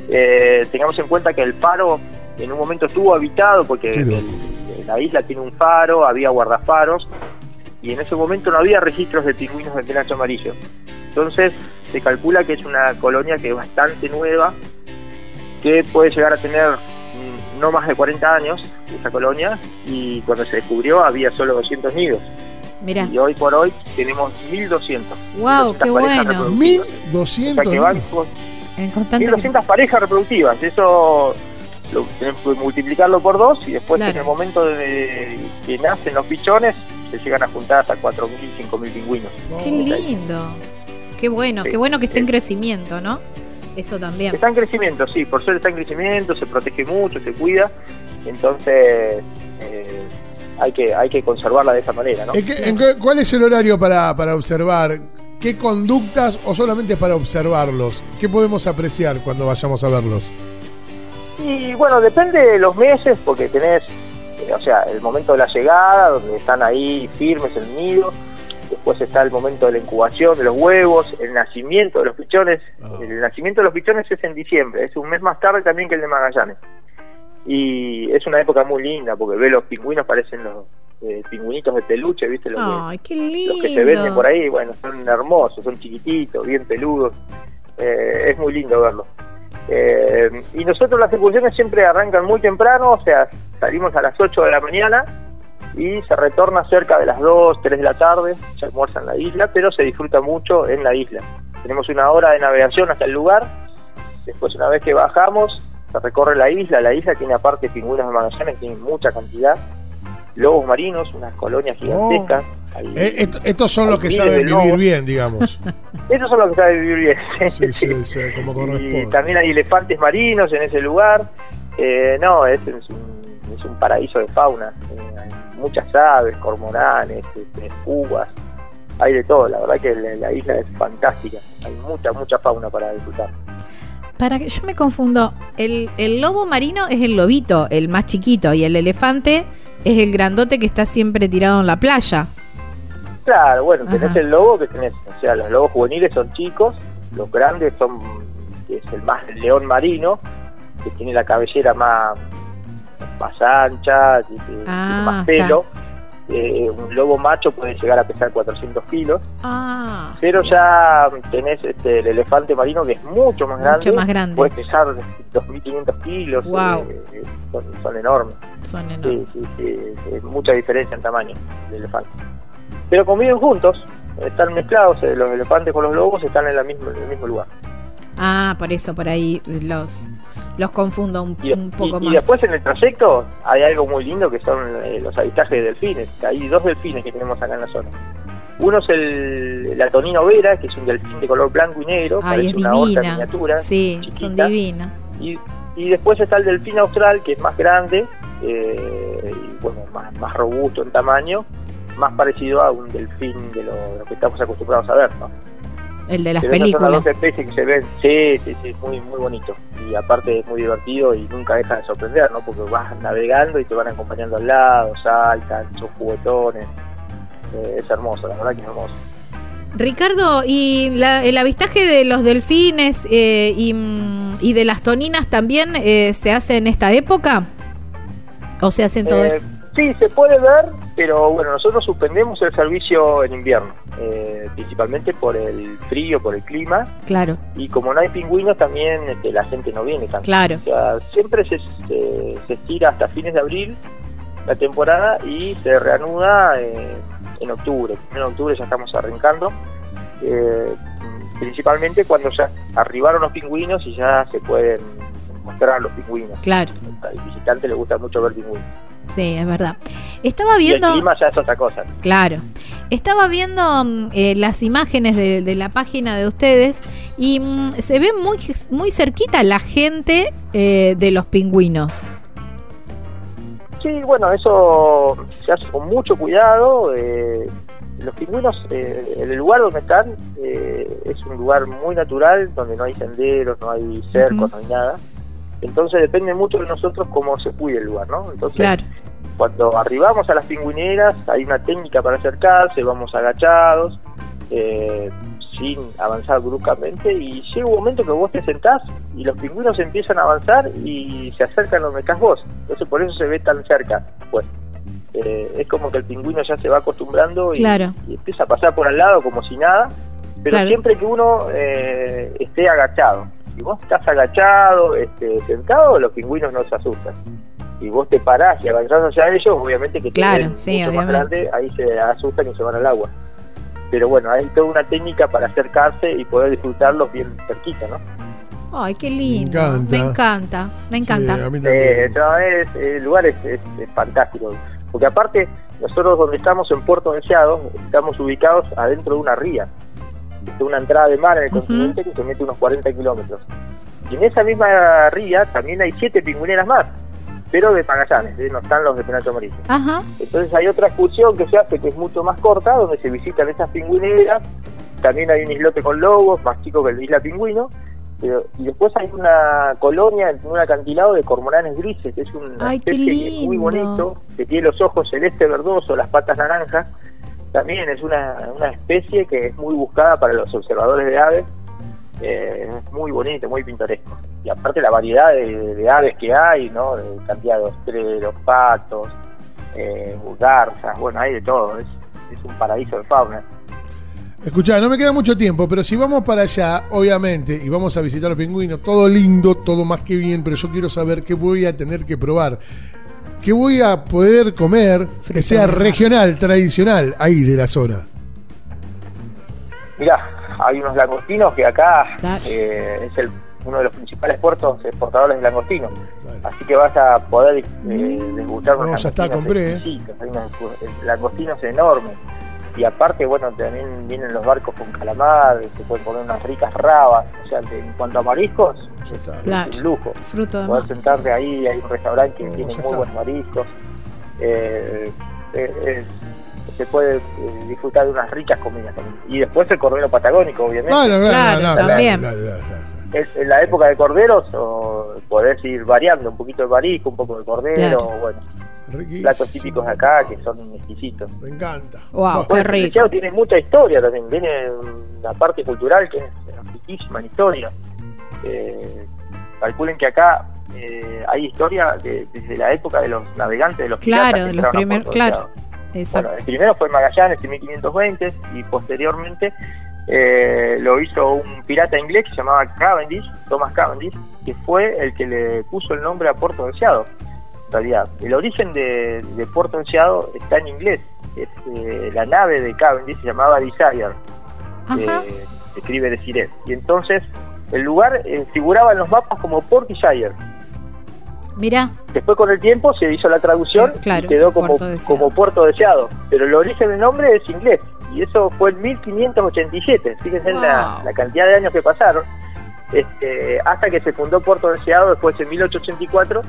Eh, tengamos en cuenta que el faro en un momento estuvo habitado porque el- la isla tiene un faro, había guardafaros y en ese momento no había registros de pingüinos de penacho amarillo. Entonces se calcula que es una colonia que es bastante nueva, que puede llegar a tener mm, no más de 40 años esa colonia y cuando se descubrió había solo 200 nidos Mira, y hoy por hoy tenemos 1200. wow, 1200 qué parejas bueno. reproductivas. O 1200. sea que van niños. con En constante 1200 parejas reproductivas. Eso lo tenemos que multiplicarlo por dos y después Claro. en el momento de que nacen los pichones se llegan a juntar hasta 4.000, 5.000 pingüinos. Qué lindo. Qué bueno, Sí. qué bueno que esté en crecimiento, ¿no? Eso también. Está en crecimiento, sí, por suerte está en crecimiento, se protege mucho, se cuida, entonces eh, hay que hay que conservarla de esa manera, ¿no? ¿En qué- en qué- ¿Cuál es el horario para, para observar? ¿Qué conductas o solamente para observarlos? ¿Qué podemos apreciar cuando vayamos a verlos? Y bueno, depende de los meses, porque tenés, o sea, el momento de la llegada, donde están ahí firmes en el nido, después está el momento de la incubación de los huevos, el nacimiento de los pichones. Ah. El nacimiento de los pichones es en diciembre, es un mes más tarde también que el de Magallanes. Y es una época muy linda, porque ve los pingüinos, parecen los eh, pingüinitos de peluche, ¿viste? Los, que- qué lindo. los que se venden por ahí, bueno, son hermosos, son chiquititos, bien peludos, eh, es muy lindo verlos. Eh, y nosotros las excursiones siempre arrancan muy temprano, o sea, salimos a las 8 de la mañana y se retorna cerca de las 2, 3 de la tarde, se almuerza en la isla, pero se disfruta mucho en la isla. Tenemos una hora de navegación hasta el lugar, después una vez que bajamos, se recorre la isla, la isla tiene aparte pingüinos de Magallanes, tiene mucha cantidad, lobos marinos, unas colonias gigantescas. Eh, est- estos son los que saben vivir lobo. bien, digamos. Esos son los que saben vivir bien. Sí, sí, sí, como y corresponde. también hay elefantes marinos en ese lugar. Eh, no, es, es un, es un paraíso de fauna. Eh, hay muchas aves, cormoranes, este, uvas, hay de todo. La verdad que la, la isla es fantástica. Hay mucha, mucha fauna para disfrutar. Para que yo me confundo, el, el lobo marino es el lobito, el más chiquito, y el elefante es el grandote que está siempre tirado en la playa. Claro, bueno, tenés Ajá. el lobo que tenés, o sea, los lobos juveniles son chicos, los grandes son, es el más el león marino, que tiene la cabellera más, más ancha, que tiene Ah, más pelo. Eh, un lobo macho puede llegar a pesar 400 kilos, Ah, pero ya tenés este, el elefante marino que es mucho más grande, Mucho más grande. puede pesar 2.500 kilos, Guau. eh, son, son enormes. son enormes. sí, sí, es mucha diferencia en tamaño de elefante. Pero conviven juntos, están mezclados, eh, los elefantes con los lobos están en, la misma, en el mismo lugar. Ah, por eso por ahí los los confundo un, Y, un poco y- y más. después en el trayecto hay algo muy lindo que son eh, los avistajes de delfines. Hay dos delfines que tenemos acá en la zona. Uno es el la Tonino Vera, que es un delfín de color blanco y negro, Ay, es una divina. miniatura. Sí, son divinas. Y, y después está el delfín austral, que es más grande, eh, y bueno, más, más robusto en tamaño, más parecido a un delfín de lo, que estamos acostumbrados a ver, ¿no? El de las Pero esas son películas. las dos especies que se ven, sí, sí, sí, muy, muy bonito. Y aparte es muy divertido y nunca deja de sorprender, ¿no? Porque vas navegando y te van acompañando al lado, saltan, son juguetones. Eh, es hermoso, la verdad que es hermoso. Ricardo, ¿y la- el avistaje de los delfines eh, y, y de las toninas también eh, se hace en esta época? ¿O se hace en todo Eh, sí, se puede ver, pero bueno, nosotros suspendemos el servicio en invierno, eh, principalmente por el frío, por el clima, Claro, y como no hay pingüinos también este, la gente no viene tanto. claro. O sea, siempre se, se, se estira hasta fines de abril la temporada y se reanuda eh, en octubre. En octubre ya estamos arrancando, eh, principalmente cuando ya arribaron los pingüinos y ya se pueden mostrar los pingüinos. Claro, Al visitante le gusta mucho ver pingüinos. Sí, es verdad. Estaba Y el viendo, clima ya es otra cosa. claro, estaba viendo mm, eh, las imágenes de, de la página de ustedes y mm, se ve muy, muy cerquita la gente eh, de los pingüinos. Sí, bueno, eso se hace con mucho cuidado. eh, los pingüinos, eh, el lugar donde están, eh, es un lugar muy natural, donde no hay senderos, no hay cercos, Ujú. no hay nada. Entonces depende mucho de nosotros cómo se cuide el lugar, ¿no? Entonces, Claro, cuando arribamos a las pingüineras, hay una técnica para acercarse, vamos agachados, eh, sin avanzar bruscamente, y llega un momento que vos te sentás y los pingüinos empiezan a avanzar y se acercan donde estás vos. Entonces por eso se ve tan cerca. Pues eh, es como que el pingüino ya se va acostumbrando y, Claro. y empieza a pasar por al lado como si nada, pero Claro. siempre que uno eh, esté agachado. Si vos estás agachado, este, sentado, los pingüinos no se asustan. Si vos te parás y avanzás hacia ellos, obviamente que te Claro, ven sí, mucho más grande, ahí se asustan y se van al agua. Pero bueno, hay toda una técnica para acercarse y poder disfrutarlos bien cerquita, ¿no? ay, qué lindo. encanta. Me encanta, me encanta. Sí, a mí Eh, no, es- el lugar es, es- es fantástico. Porque aparte, nosotros donde estamos en Puerto Deseado, estamos ubicados adentro de una ría. De una entrada de mar en el continente que se mete unos 40 kilómetros. Y en esa misma ría también hay siete pingüineras más, pero de Magallanes, ¿eh? no están los de Penacho Amarillo. Entonces hay otra excursión que se hace que es mucho más corta, donde se visitan esas pingüineras. También hay un islote con lobos, más chico que el Isla Pingüino. pero- y después hay una colonia en un acantilado de cormoranes grises, que es es muy bonito, que tiene los ojos celeste verdoso, las patas naranjas. También es una, una especie que es muy buscada para los observadores de aves. Eh, es muy bonito, muy pintoresco. Y aparte la variedad de, aves que hay, ¿no? De cantidad de ostreros, patos, eh, garzas, bueno, hay de todo. Es, es un paraíso de fauna. Escuchá, no me queda mucho tiempo, pero si vamos para allá, obviamente, y vamos a visitar los pingüinos, todo lindo, todo más que bien, pero yo quiero saber qué voy a tener que probar. ¿Qué voy a poder comer que sea regional, tradicional, ahí de la zona? Mirá, hay unos langostinos que acá eh, es el, uno de los principales puertos exportadores de langostinos. Dale. Así que vas a poder eh, degustar unos No, ya está, compré, eh. Hay unos eh, langostinos enormes. Y aparte, bueno, también vienen los barcos con calamar, se pueden comer unas ricas rabas. O sea, que en cuanto a mariscos. Claro. es un lujo. fruto de Poder sentarte ahí, hay un restaurante que tiene muy buenos mariscos. Eh, eh, es- se puede eh, disfrutar de unas ricas comidas también. Y después el cordero patagónico, obviamente. Bueno, claro, Claro, claro, claro, también. claro, claro, claro. Es- en la época de corderos o podés ir variando un poquito de marisco, un poco de cordero, Claro. bueno, Riquísimo. platos típicos de acá que son exquisitos. Me encanta. Wow, qué Bueno, rico. Tiene mucha historia también, viene la parte cultural que es riquísima en historia. Eh, calculen que acá eh, hay historia de- desde la época de los navegantes, de los Claro, de los primeros, claro. Deseado. Exacto. Bueno, el primero fue Magallanes en 1520 y posteriormente eh, lo hizo un pirata inglés que se llamaba Cavendish, Thomas Cavendish, que fue el que le puso el nombre a Puerto Deseado. El origen de, de Puerto Deseado está en inglés. Es, eh, la nave de Cavendish se llamaba Desire, eh, escribe Desire. Y entonces el lugar eh, figuraba en los mapas como Portishead. Mirá, Después con el tiempo se hizo la traducción Sí, claro, y quedó como Puerto Deseado. como Puerto Deseado. Pero el origen del nombre es inglés. Y eso fue en 1587. Fíjense en la, Wow. la cantidad de años que pasaron. Este, hasta que se fundó Puerto Deseado después en 1884.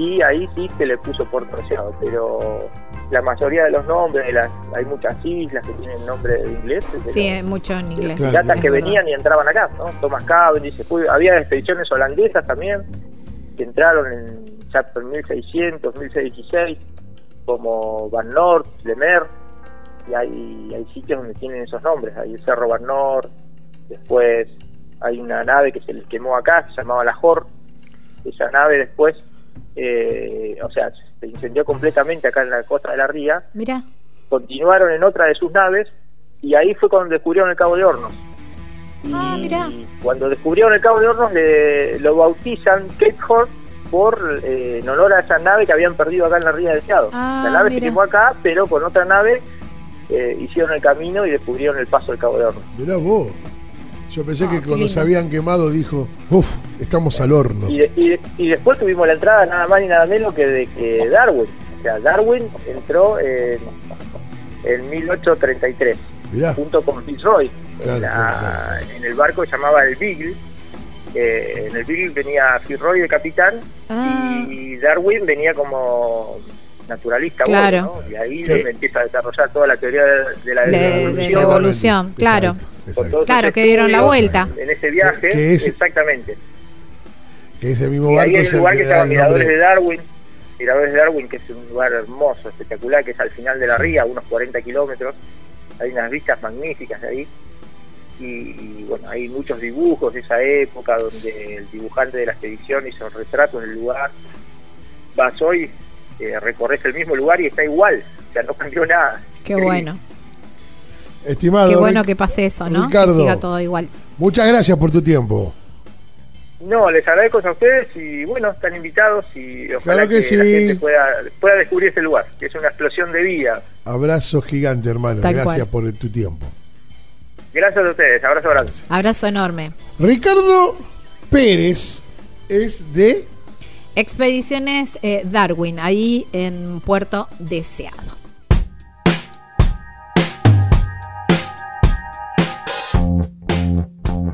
Y ahí sí se le puso Puerto Deseado. Pero la mayoría de los nombres, de las, hay muchas islas que tienen nombre de inglés. sí, hay mucho en inglés. los Claro, que venían y entraban acá, ¿no? Thomas Cavendish, fue- había expediciones holandesas también que entraron en ya por 1600, 1616, como Van Noort, Lemer, y hay, hay sitios donde tienen esos nombres, hay el Cerro Van Noort, después hay una nave que se les quemó acá, se llamaba la Hort, esa nave después, eh, o sea, se incendió completamente acá en la costa de la Ría, Mirá, continuaron en otra de sus naves y ahí fue cuando descubrieron el Cabo de Hornos. Y Ah, mirá. cuando descubrieron el Cabo de Hornos le, lo bautizan Cape Horn por eh, en honor a esa nave que habían perdido acá en la Ría del Deseado. Ah, la nave se quemó acá, pero con otra nave eh, hicieron el camino y descubrieron el paso del Cabo de Hornos. Mirá vos. Yo pensé Ah, que qué cuando se habían quemado dijo, uff, estamos al horno. Y, de- y de- y después tuvimos la entrada nada más ni nada menos que de que Darwin. O sea, Darwin entró en, en 1833. Mirá, junto con Fitzroy Claro, en, la- claro, claro. en el barco que llamaba el Beagle. Eh, en el Beagle venía Fitzroy de capitán Ah. y Darwin venía como naturalista. Claro. ¿no? Y ahí Sí. donde empieza a desarrollar toda la teoría de, de la De- de evolución. la evolución, Exacto, claro. exacto. Claro, que dieron la vuelta. En ese viaje, Que- que es- exactamente. Que ese mismo Y barco ahí es el lugar que el Miradores de. Darwin, Miradores de Darwin, que es un lugar hermoso, espectacular, que es al final de la ría, unos 40 kilómetros. Hay unas vistas magníficas de ahí. Y, y, bueno, hay muchos dibujos de esa época donde el dibujante de la expedición hizo retratos del lugar. Vas hoy, eh, recorres el mismo lugar y está igual, o sea, no cambió nada. Qué bueno. Estimado, Qué bueno Ric- que pase eso, ¿no? Ricardo. Que siga todo igual. muchas gracias por tu tiempo. No, les agradezco a ustedes y bueno, están invitados y ojalá Claro que que, sí. la gente pueda, pueda descubrir este lugar, que es una explosión de vida. Abrazo gigante, hermano. Tal gracias cual. por tu tiempo. Gracias a ustedes, abrazo grande. Abrazo enorme. Ricardo Pérez es de Expediciones eh, Darwin, ahí en Puerto Deseado.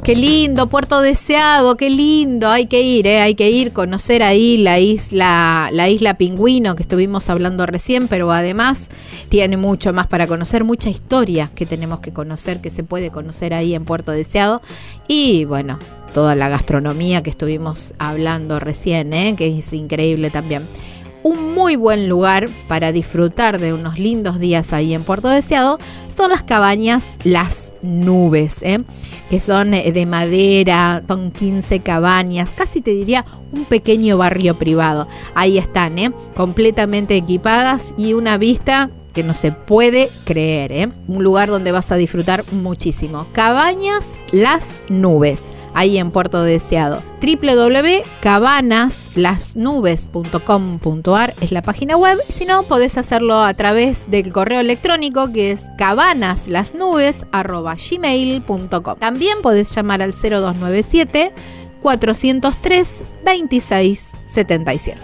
Qué lindo, Puerto Deseado, qué lindo, hay que ir, eh, hay que ir, conocer ahí la isla, la isla Pingüino que estuvimos hablando recién, pero además tiene mucho más para conocer, mucha historia que tenemos que conocer, que se puede conocer ahí en Puerto Deseado y bueno, toda la gastronomía que estuvimos hablando recién, eh, que es increíble también un muy buen lugar para disfrutar de unos lindos días ahí en Puerto Deseado son las cabañas Las Nubes, ¿eh? Que son eh, de madera, son 15 cabañas, casi te diría un pequeño barrio privado. Ahí están, ¿eh? completamente equipadas y una vista que no se puede creer, ¿eh? un lugar donde vas a disfrutar muchísimo. Cabañas Las Nubes ahí en Puerto Deseado. www.cabanaslasnubes.com.ar es la página web. Si no, podés hacerlo a través del correo electrónico que es cabanaslasnubes.gmail.com. También podés llamar al 0297 403 2677.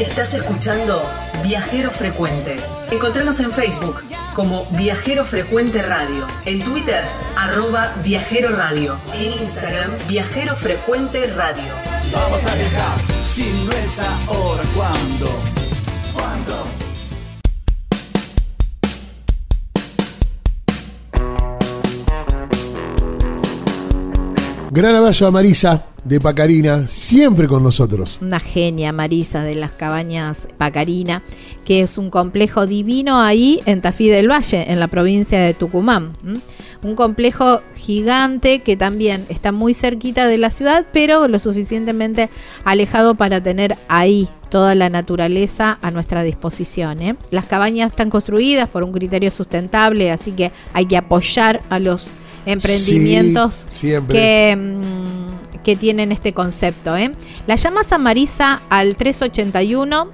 Estás escuchando Viajero Frecuente. Encontranos en Facebook como Viajero Frecuente Radio, en Twitter arroba Viajero Radio, en Instagram Viajero Frecuente Radio. Vamos a viajar, si no es ahora, ¿cuándo? ¿Cuándo? Gran abrazo a Marisa de Pacarina, siempre con nosotros. una genia Marisa de las cabañas Pacarina, que es un complejo divino ahí en Tafí del Valle, en la provincia de Tucumán. Un complejo gigante que también está muy cerquita de la ciudad, pero lo suficientemente alejado para tener ahí toda la naturaleza a nuestra disposición. ¿eh? Las cabañas están construidas por un criterio sustentable, así que hay que apoyar a los emprendimientos Sí, que, mm, que tienen este concepto. ¿eh? La llamas a Marisa al 381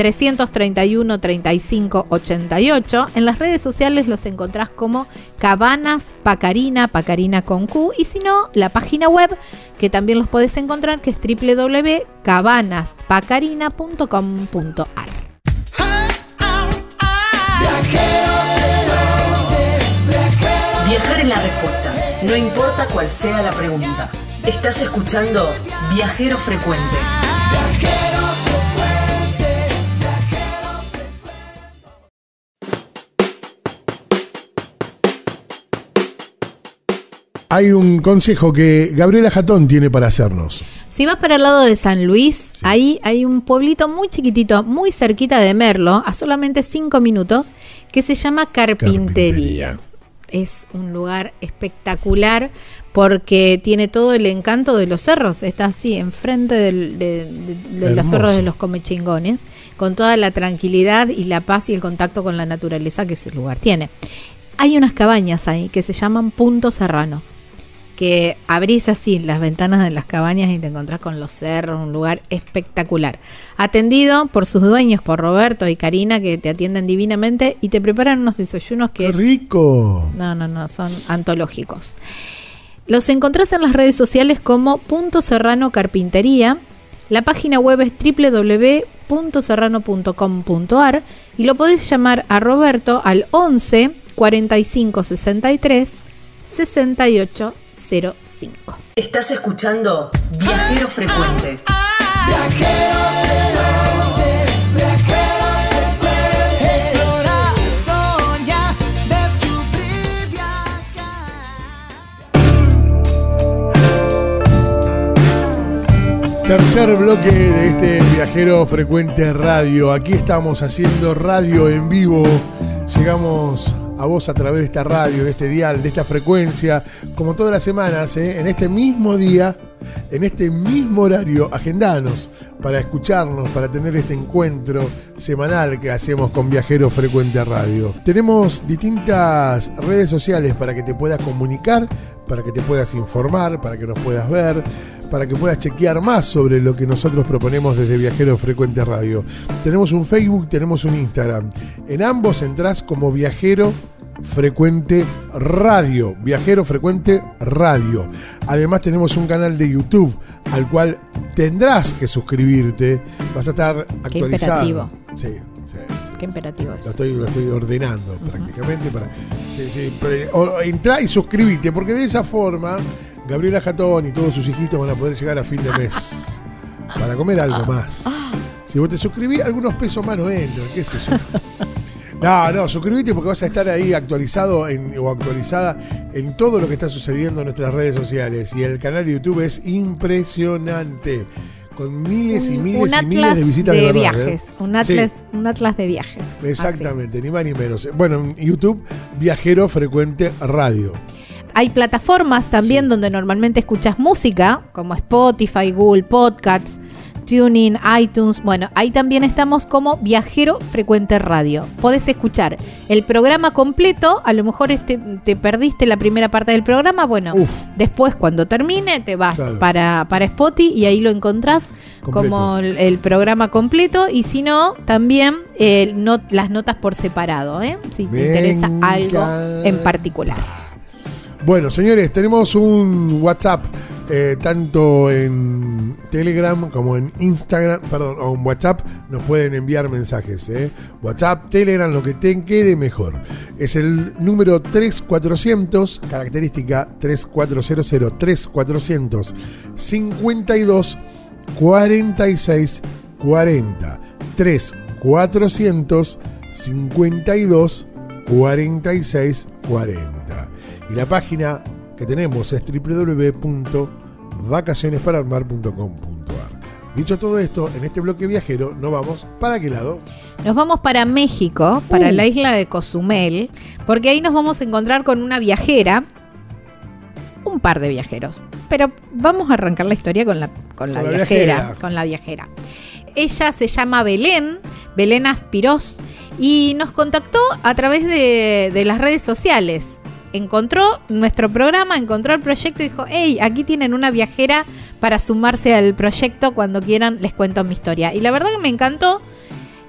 331 35 88. En las redes sociales los encontrás como Cabanas Pacarina, Pacarina con Q. Y si no, la página web que también los podés encontrar que es www.cabanaspacarina.com.ar. Viajar es la respuesta, no importa cuál sea la pregunta. Estás escuchando Viajero Frecuente. Hay un consejo que Gabriela Jatón tiene para hacernos. Si vas para el lado de San Luis, ahí hay un pueblito muy chiquitito, muy cerquita de Merlo, a solamente 5 minutos, que se llama Carpintería. Carpintería. Es un lugar espectacular porque tiene todo el encanto de los cerros. Está así, enfrente del- de, de- de los cerros de los comechingones, con toda la tranquilidad y la paz y el contacto con la naturaleza que ese lugar tiene. Hay unas cabañas ahí que se llaman Punto Serrano que abrís así las ventanas de las cabañas y te encontrás con los cerros, un lugar espectacular. Atendido por sus dueños, por Roberto y Karina, que te atienden divinamente y te preparan unos desayunos ¡Qué que... rico! No, no, no, son antológicos. Los encontrás en las redes sociales como Punto Serrano Carpintería. La página web es www.serrano.com.ar y lo podés llamar a Roberto al 11 45 63 68 05. Estás escuchando Viajero Frecuente. Explorar, soñar, descubrir, viajar. Tercer bloque de este viajero frecuente radio. Aquí estamos haciendo radio en vivo. Llegamos a vos a través de esta radio, de este dial, de esta frecuencia, como todas las semanas, ¿eh? en este mismo día, en este mismo horario. Agendanos para escucharnos, para tener este encuentro semanal que hacemos con Viajero Frecuente Radio. Tenemos distintas redes sociales para que te puedas comunicar, para que te puedas informar, para que nos puedas ver, para que puedas chequear más sobre lo que nosotros proponemos desde Viajero Frecuente Radio. Tenemos un Facebook, tenemos un Instagram. En ambos entrás como Viajero Frecuente Radio. Viajero Frecuente Radio. Además tenemos un canal de YouTube al cual tendrás que suscribirte. Vas a estar actualizado. imperativo. Sí, sí, sí. Qué imperativo es. Lo estoy, lo estoy ordenando prácticamente para. Sí, sí, pero, o- entrá y suscribite, porque de esa forma Gabriela Jatón y todos sus hijitos van a poder llegar a fin de mes para comer algo más. Si vos te suscribís, algunos pesos más no entran, qué sé yo. No, no, suscríbete porque vas a estar ahí actualizado en- o actualizada en todo lo que está sucediendo en nuestras redes sociales. Y el canal de YouTube es impresionante. Con miles y Un- miles un y miles de visitas de, de verdad, ¿eh? viajes. Un Sí. atlas, un atlas de viajes. Exactamente, ni más ni menos. Bueno, en YouTube, Viajero Frecuente Radio. Hay plataformas también Sí. donde normalmente escuchas música, como Spotify, Google Podcasts, Tuning, iTunes. Bueno, ahí también estamos como Viajero Frecuente Radio. Podés escuchar el programa completo. A lo mejor este, te perdiste la primera parte del programa. Bueno, Uf. después cuando termine te vas Claro. para, para Spotify y ahí lo encontrás Completo. como el, el programa completo. Y si no, también eh, las notas por separado, ¿eh? si te interesa algo en particular. Bueno, señores, tenemos un WhatsApp, eh, tanto en Telegram como en Instagram, perdón, o en WhatsApp, nos pueden enviar mensajes. eh. WhatsApp, Telegram, lo que te quede mejor. Es el número 3400, característica 3400 3400 52 46 40 3400 52 46 40 y la página que tenemos es www.vacacionespararmar.com.ar Dicho todo esto, en este bloque viajero nos vamos para qué lado? Nos vamos para México, para Uh. la isla de Cozumel, porque ahí nos vamos a encontrar con una viajera, un par de viajeros, pero vamos a arrancar la historia con la, con la Con la viajera, viajera. con la viajera. Ella se llama Belén, Belén Aspirós, y nos contactó a través de, de las redes sociales. Encontró nuestro programa, encontró el proyecto y dijo, hey, aquí tienen una viajera para sumarse al proyecto cuando quieran, les cuento mi historia. Y la verdad que me encantó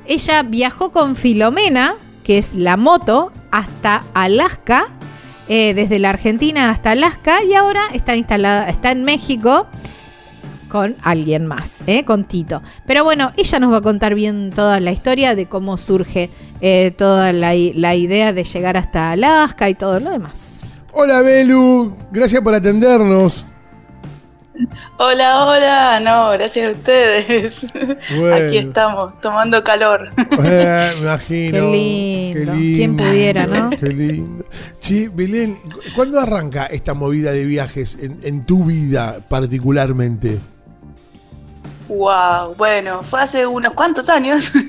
ella viajó con Filomena, que es la moto, hasta Alaska, eh, desde la Argentina hasta Alaska, y ahora está instalada, está en México con alguien más, ¿eh? con Tito. Pero bueno, ella nos va a contar bien toda la historia de cómo surge eh, toda la, idea de llegar hasta Alaska y todo lo demás. Hola Belu, gracias por atendernos. Hola, hola, no, gracias a ustedes. Bueno. Aquí estamos, tomando calor. Eh, me imagino. Qué lindo. ¿Quién pudiera, no? Qué lindo. Sí, Belén, ¿cuándo arranca esta movida de viajes en, en tu vida particularmente? Wow, bueno, fue hace unos cuantos años.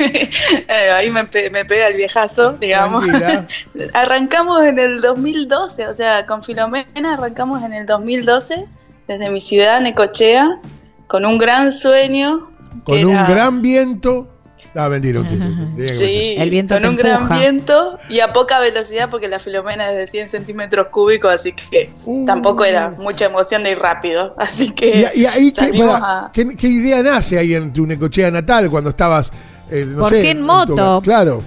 Eh, Ahí me, pe- me pega el viejazo, digamos. Arrancamos en el 2012, o sea, con Filomena arrancamos en el 2012 desde mi ciudad, Necochea, con un gran sueño. Con un era- gran viento. Ah, mentira, un chiste. Sí, El viento con un gran viento y a poca velocidad porque la Filomena es de 100 centímetros cúbicos, así que Uh. tampoco era mucha emoción de ir rápido. Así que Y, y ahí, ¿qué, a- ¿qué, qué idea nace ahí en tu Necochea natal cuando estabas, eh, no ¿Por sé, qué en moto? claro.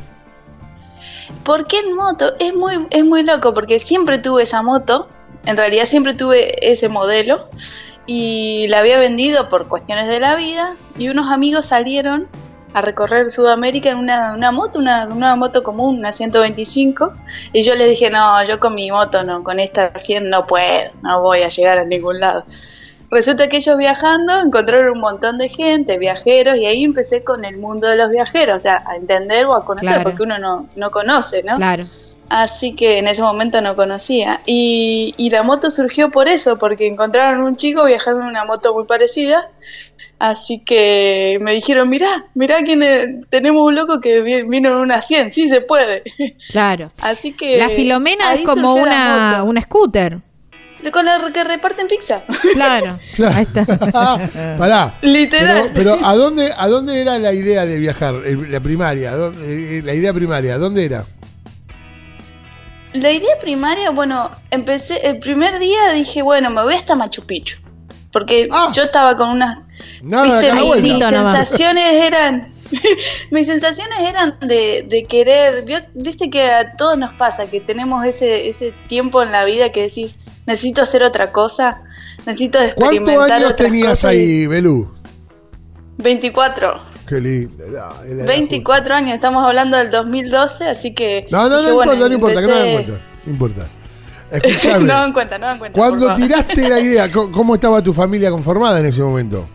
¿Por qué en moto? Es muy, es muy loco porque siempre tuve esa moto, en realidad siempre tuve ese modelo y la había vendido por cuestiones de la vida y unos amigos salieron a recorrer Sudamérica en una, una moto, una, una moto común, una 125 y yo les dije, no, yo con mi moto no, con esta 100 no puedo, no voy a llegar a ningún lado. Resulta que ellos viajando encontraron un montón de gente, viajeros, y ahí empecé con el mundo de los viajeros, o sea, a entender o a conocer, Claro. porque uno no, no conoce, ¿no? Claro. Así que en ese momento no conocía. Y, y la moto surgió por eso, porque encontraron un chico viajando en una moto muy parecida. Así que me dijeron, mirá, mirá quién es- tenemos un loco que vi- vino en una 100, sí se puede. Claro. Así que... La Filomena es como una, una scooter. Con la que reparten pizza. Claro. Claro. Ahí está. Pará. Literal. Pero, pero ¿a dónde, ¿a dónde era la idea de viajar? La primaria. ¿A dónde- eh, La idea primaria, ¿dónde era? La idea primaria, bueno, empecé, el primer día dije, bueno, me voy hasta Machu Picchu. Porque Ah. yo estaba con unas Nada, Viste, mis, sensaciones eran. mis sensaciones eran de, de querer. Viste que a todos nos pasa que tenemos ese, ese tiempo en la vida que decís, necesito hacer otra cosa, necesito experimentar ¿Cuántos años otras tenías cosas ahí, Belú? 24. Qué lindo. La 24 años, estamos hablando del 2012, así que. No, no, dije, no bueno, importa, no importa, que no me empecé-. No importa. Escuchame. no dan cuenta, no dan cuenta. Cuando tiraste la idea, ¿cómo- ¿cómo estaba tu familia conformada en ese momento?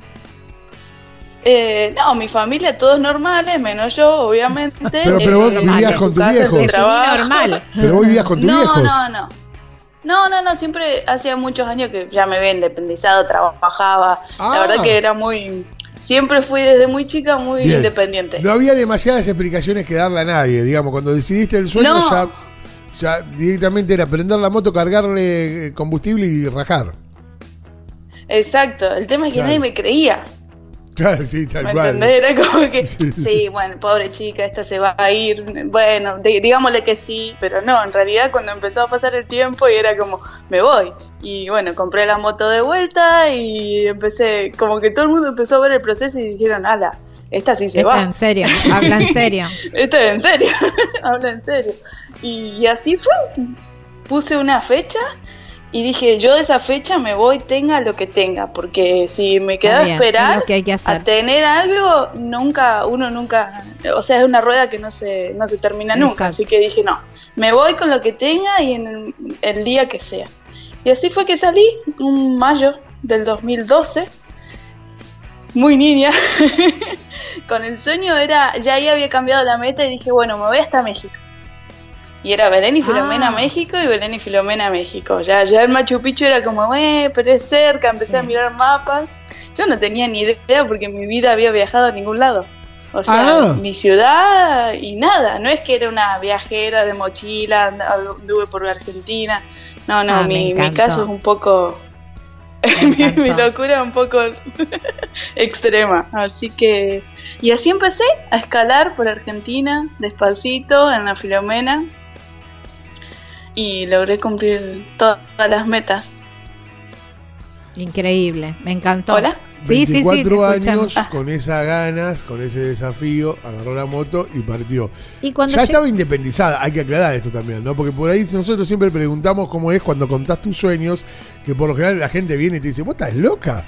Eh, no, mi familia, todos normales, menos yo, obviamente. Pero- pero vos Eh, vivías en con tus en viejos. Normal. Pero vos vivías con tus no, viejos. No, no, no. No, no, siempre hacía muchos años que ya me había independizado, trabajaba. Ah. La verdad que era muy. Siempre fui desde muy chica muy Bien. independiente. No había demasiadas explicaciones que darle a nadie, digamos. Cuando decidiste el sueño, No. ya, ya directamente era prender la moto, cargarle eh, combustible y rajar. Exacto. El tema es que Claro. nadie me creía. Claro, sí, tal ¿Me cual. entendés? Era como que, Sí. sí. bueno, pobre chica, esta se va a ir. Bueno, di- digámosle que sí, pero no, en realidad cuando empezó a pasar el tiempo y era como, me voy. Y bueno, compré la moto de vuelta y empecé, como que todo el mundo empezó a ver el proceso y dijeron, ala, esta sí se Está va. en serio. Habla en serio. Esto es en serio, habla en serio. Y, así fue. Puse una fecha y dije, yo de esa fecha me voy, tenga lo que tenga, porque si me quedaba a esperar es lo que hay que a tener algo, nunca, uno nunca, o sea, es una rueda que no se, no se termina nunca. Así que dije, no, me voy con lo que tenga y en el, el día que sea. Y así fue que salí, un mayo del 2012, muy niña. con el sueño era, ya ahí había cambiado la meta y dije, bueno, me voy hasta México. Y era Belén y Filomena Ah. México y Belén y Filomena México. Ya, ya el Machu Picchu era como, eh, pero es cerca, empecé a mirar mapas. Yo no tenía ni idea porque en mi vida había viajado a ningún lado. O sea, Ah. mi ciudad y nada. No es que era una viajera de mochila, and- anduve por Argentina. No, no, Ah, mi, mi caso es un poco... Mi, mi locura es un poco extrema. Así que... Y así empecé a escalar por Argentina, despacito, en la Filomena. Y logré cumplir todas las metas. Increíble. Me encantó. ¿Hola? Sí, sí, sí, 24 te escuchamos. años, con esas ganas, con ese desafío, agarró la moto y partió. Y cuando ya estaba independizada, hay que aclarar esto también, ¿no? Porque por ahí nosotros siempre preguntamos cómo es cuando contás tus sueños, que por lo general la gente viene y te dice, ¿vos estás loca?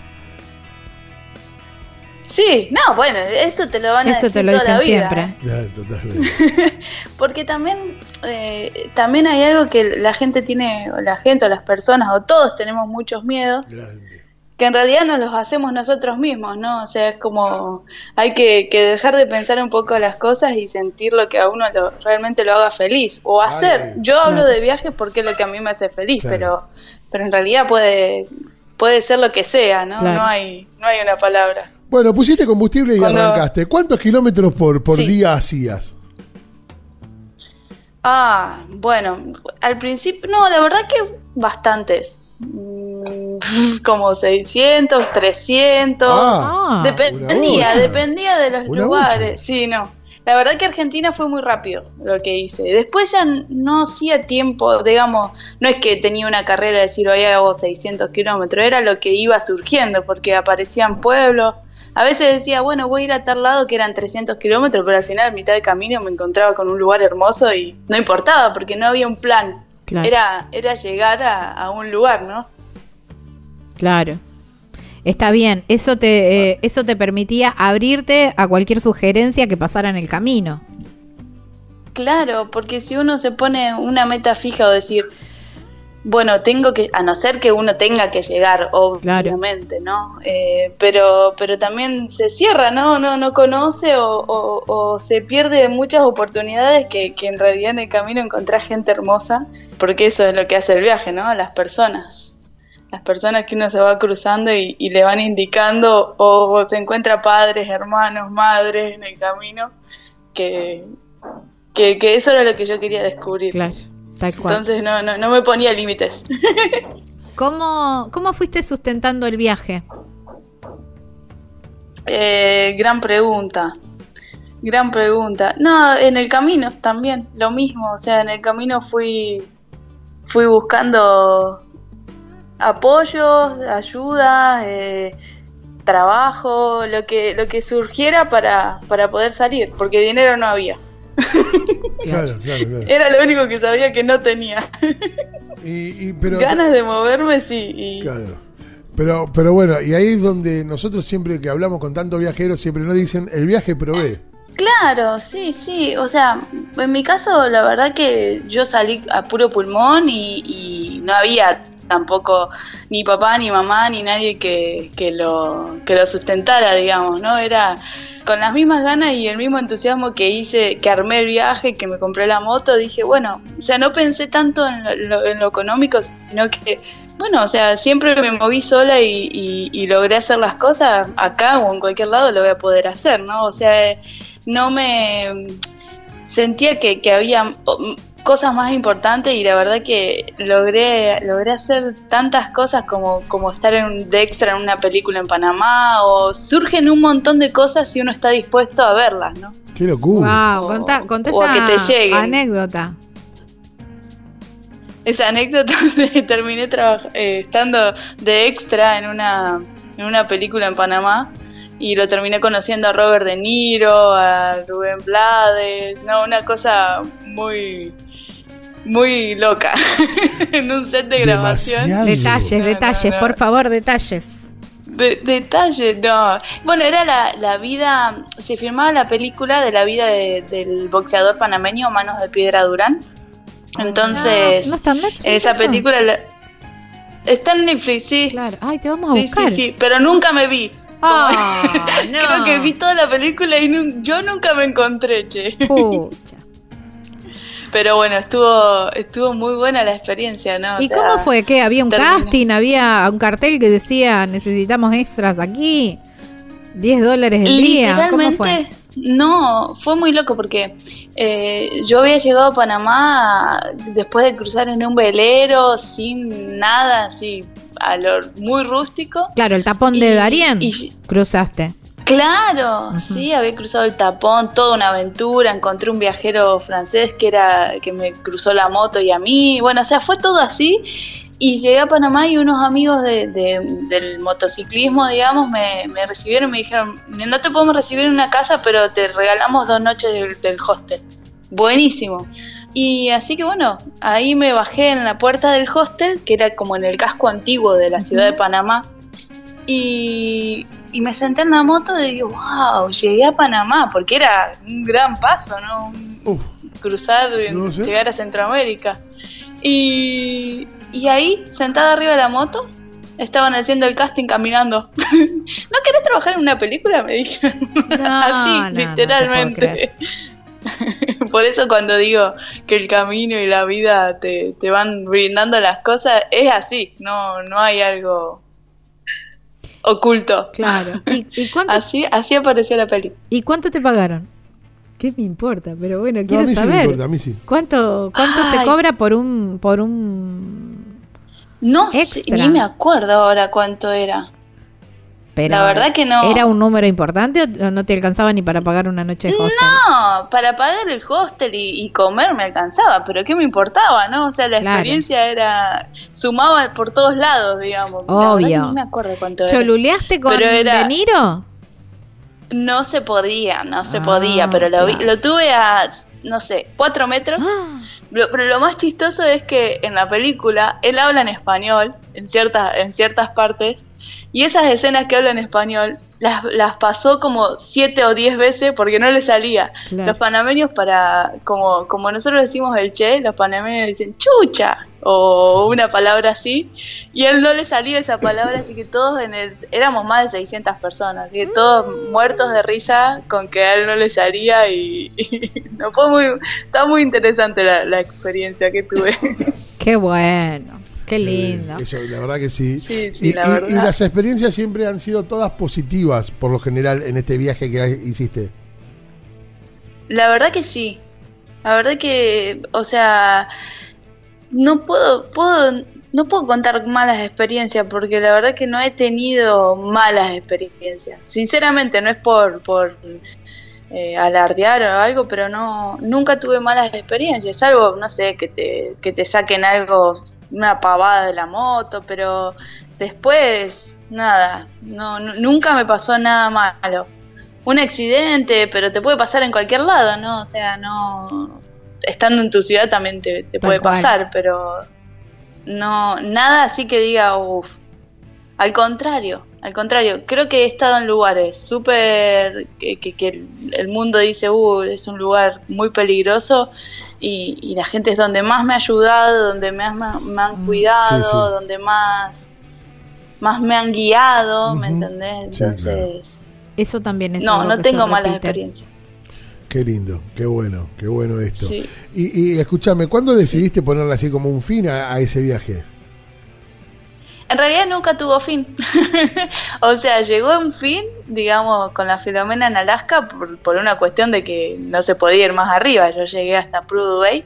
Sí, no, bueno, eso te lo van a Eso decir te lo toda la dicen vida. siempre. Ya, totalmente. Porque también, eh, también hay algo que la gente tiene, o la gente o las personas, o todos tenemos muchos miedos, Grande. que en realidad nos los hacemos nosotros mismos, ¿no? O sea, es como, hay que, que dejar de pensar un poco las cosas y sentir lo que a uno lo- realmente lo haga feliz, o hacer. Ay, Yo hablo claro. de viajes porque es lo que a mí me hace feliz, Claro. pero, pero en realidad puede, puede ser lo que sea, ¿no? Claro. No hay, no hay una palabra. Bueno, pusiste combustible y Cuando- arrancaste. ¿Cuántos kilómetros por, por Sí. día hacías? Ah, bueno, al principio, no, la verdad que bastantes. Mm, Como 600, 300. Ah, dependía, dependía de los lugares. Sí, no. La verdad que Argentina fue muy rápido lo que hice. Después ya no hacía tiempo, digamos, no es que tenía una carrera de decir hoy hago 600 kilómetros, era lo que iba surgiendo, porque aparecían pueblos. A veces decía, bueno, voy a ir a tal lado que eran 300 kilómetros, pero al final, a mitad del camino, me encontraba con un lugar hermoso y no importaba, porque no había un plan. Claro. Era, era llegar a, a un lugar, ¿no? Claro. Está bien, eso te, eh, eso te permitía abrirte a cualquier sugerencia que pasara en el camino. Claro, porque si uno se pone una meta fija o decir, bueno, tengo que, a no ser que uno tenga que llegar, obviamente, ¿no? Eh, pero, pero también se cierra, ¿no? No, no conoce o, o- o se pierde muchas oportunidades que, que en realidad en el camino encontrás gente hermosa, porque eso es lo que hace el viaje, ¿no? Las personas. Las personas que uno se va cruzando y, y le van indicando o, o se encuentra padres, hermanos, madres en el camino, que, que, que eso era lo que yo quería descubrir. Claro, tal cual. Entonces no, no, no me ponía límites. ¿Cómo, ¿Cómo fuiste sustentando el viaje? Eh, gran pregunta. Gran pregunta. No, en el camino también, lo mismo. O sea, en el camino fui, fui buscando apoyos, ayuda, eh, trabajo, lo que, lo que surgiera para, para poder salir, porque dinero no había. Claro, claro, claro. Era lo único que sabía que no tenía. Y, y- pero, Ganas de moverme, sí. Y, Claro. Pero, pero bueno, y ahí es donde nosotros siempre que hablamos con tantos viajeros, siempre nos dicen, el viaje provee. Claro, sí, sí. O sea, en mi caso, la verdad que yo salí a puro pulmón y, y no había tampoco ni papá, ni mamá, ni nadie que, que, lo, que lo sustentara, digamos, ¿no? Era con las mismas ganas y el mismo entusiasmo que hice, que armé el viaje, que me compré la moto, dije, bueno, o sea, no pensé tanto en lo, en lo económico, sino que, bueno, o sea, siempre me moví sola y, y- logré hacer las cosas acá o en cualquier lado lo voy a poder hacer, ¿no? O sea, no me sentía que, que había cosas más importantes y la verdad que logré logré hacer tantas cosas como, como estar en un, de extra en una película en Panamá o surgen un montón de cosas si uno está dispuesto a verlas, ¿no? ¡Qué locura! Wow, contá, contá o a esa que te lleguen. anécdota. Esa anécdota de terminé eh, estando de extra en una, en una película en Panamá y lo terminé conociendo a Robert De Niro, a Rubén Blades, no, una cosa muy muy loca en un set de grabación. Demasiado. Detalles, No, detalles, no, no. por favor, detalles. De, detalle, no. Bueno, era la, la vida, se filmaba la película de la vida de- del boxeador panameño Manos de Piedra Durán. Entonces, Ah, ¿no está en Netflix esa eso? película la- está en Netflix, sí. Claro. Ay, te vamos a Sí, buscar. sí, sí, pero nunca me vi. Ah, no. Creo que vi toda la película y yo nunca me encontré, che. Pucha. Pero bueno, estuvo estuvo muy buena la experiencia, ¿no? O ¿Y sea, cómo fue? ¿Qué? ¿Había un terminé. casting? ¿Había un cartel que decía necesitamos extras aquí? ¿10 dólares el día? ¿Cómo fue? No, fue muy loco porque eh, yo había llegado a Panamá después de cruzar en un velero sin nada, así, a lo muy rústico. Claro, el tapón de Darien y- cruzaste. Claro, sí, había cruzado el tapón, toda una aventura, encontré un viajero francés que era que me cruzó la moto y a mí, bueno, o sea, fue todo así Y llegué a Panamá y unos amigos de- de- del motociclismo, digamos, me, me recibieron y me dijeron, no te podemos recibir en una casa, pero te regalamos dos noches del, del hostel. Buenísimo. Y así que bueno, ahí me bajé en la puerta del hostel, que era como en el casco antiguo de la ciudad de Panamá. Y, y me senté en la moto y digo, wow, llegué a Panamá, porque era un gran paso, ¿no? Un- Uf, cruzar, No sé. llegar a Centroamérica. Y, y ahí, sentada arriba de la moto, estaban haciendo el casting caminando. ¿No querés trabajar en una película? Me dijeron. No, Así, no, literalmente. Por eso cuando digo que el camino y la vida te, te van brindando las cosas, es así, no, no hay algo oculto. Claro. ¿Y, y cuánto, Así, así apareció la peli. ¿Y cuánto te pagaron? ¿Qué me importa? Pero bueno, no, a quiero mí sí me saber. importa, a mí sí. ¿Cuánto, cuánto se cobra por un por un No sé, ni me acuerdo ahora cuánto era. Pero La verdad que no. ¿Era un número importante o no te alcanzaba ni para pagar una noche de hostel? No, para pagar el hostel y, y comer me alcanzaba, pero ¿qué me importaba, no? O sea, la Claro. experiencia era. sumaba por todos lados, digamos. Obvio. No me acuerdo cuánto era. ¿Choluleaste con era- De Niro? No se podía, no se Ah, podía, pero lo, vi- lo tuve a, no sé, cuatro metros. Ah, Lo- pero lo más chistoso es que en la película él habla en español en ciertas, en ciertas partes y esas escenas que habla en español las, las pasó como siete o diez veces porque no le salía. Claro. Los panameños para, como, como nosotros decimos el che, los panameños dicen chucha o una palabra así y él no le salía esa palabra así que todos en el, éramos más de 600 personas, así que todos muertos de risa con que a él no le salía y, y no fue muy, está muy interesante la, la experiencia que tuve. Qué bueno, qué lindo. Eh, eso, la verdad que sí. Sí, sí, y, la y- verdad. y las experiencias siempre han sido todas positivas, por lo general, en este viaje que hiciste. La verdad que sí. La verdad que, o sea, no puedo, puedo, no puedo contar malas experiencias porque la verdad que no he tenido malas experiencias. Sinceramente, no es por, por eh, alardear o algo, pero no, nunca tuve malas experiencias. Salvo, no sé, que te, que te saquen algo, una pavada de la moto, pero después, nada, no, nu- nunca me pasó nada malo un accidente, pero te puede pasar en cualquier lado, ¿no? O sea, no. Estando en tu ciudad también te, puede cual. pasar, pero. No, nada así que diga, uff. Al contrario, al contrario, creo que he estado en lugares súper. Que, que, el mundo dice, uh, es un lugar muy peligroso. Y, y la gente es donde más me ha ayudado, donde más me, me han Mm, cuidado, sí, sí. donde más, más me han guiado, ¿me entendés? Sí, claro. Entonces. Eso también es No, algo no que tengo malas experiencias. Qué lindo, qué bueno, qué bueno esto. Sí. Y, y escúchame, ¿cuándo decidiste ponerle así como un fin a, a ese viaje? En realidad nunca tuvo fin. o sea, llegó un fin, digamos, con la Filomena en Alaska por, por una cuestión de que no se podía ir más arriba. Yo llegué hasta Prudhoe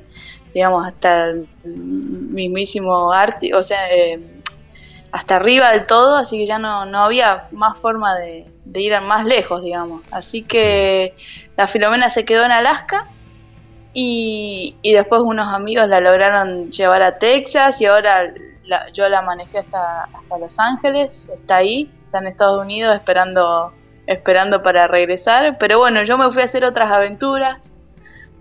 digamos, hasta el mismísimo Arte, o sea, eh, hasta arriba del todo, así que ya no, no había más forma de, de ir más lejos, digamos. Así que la Filomena se quedó en Alaska y, y después unos amigos la lograron llevar a Texas y ahora la- yo la manejé hasta, hasta Los Ángeles, está ahí, está en Estados Unidos esperando, esperando para regresar. Pero bueno, yo me fui a hacer otras aventuras,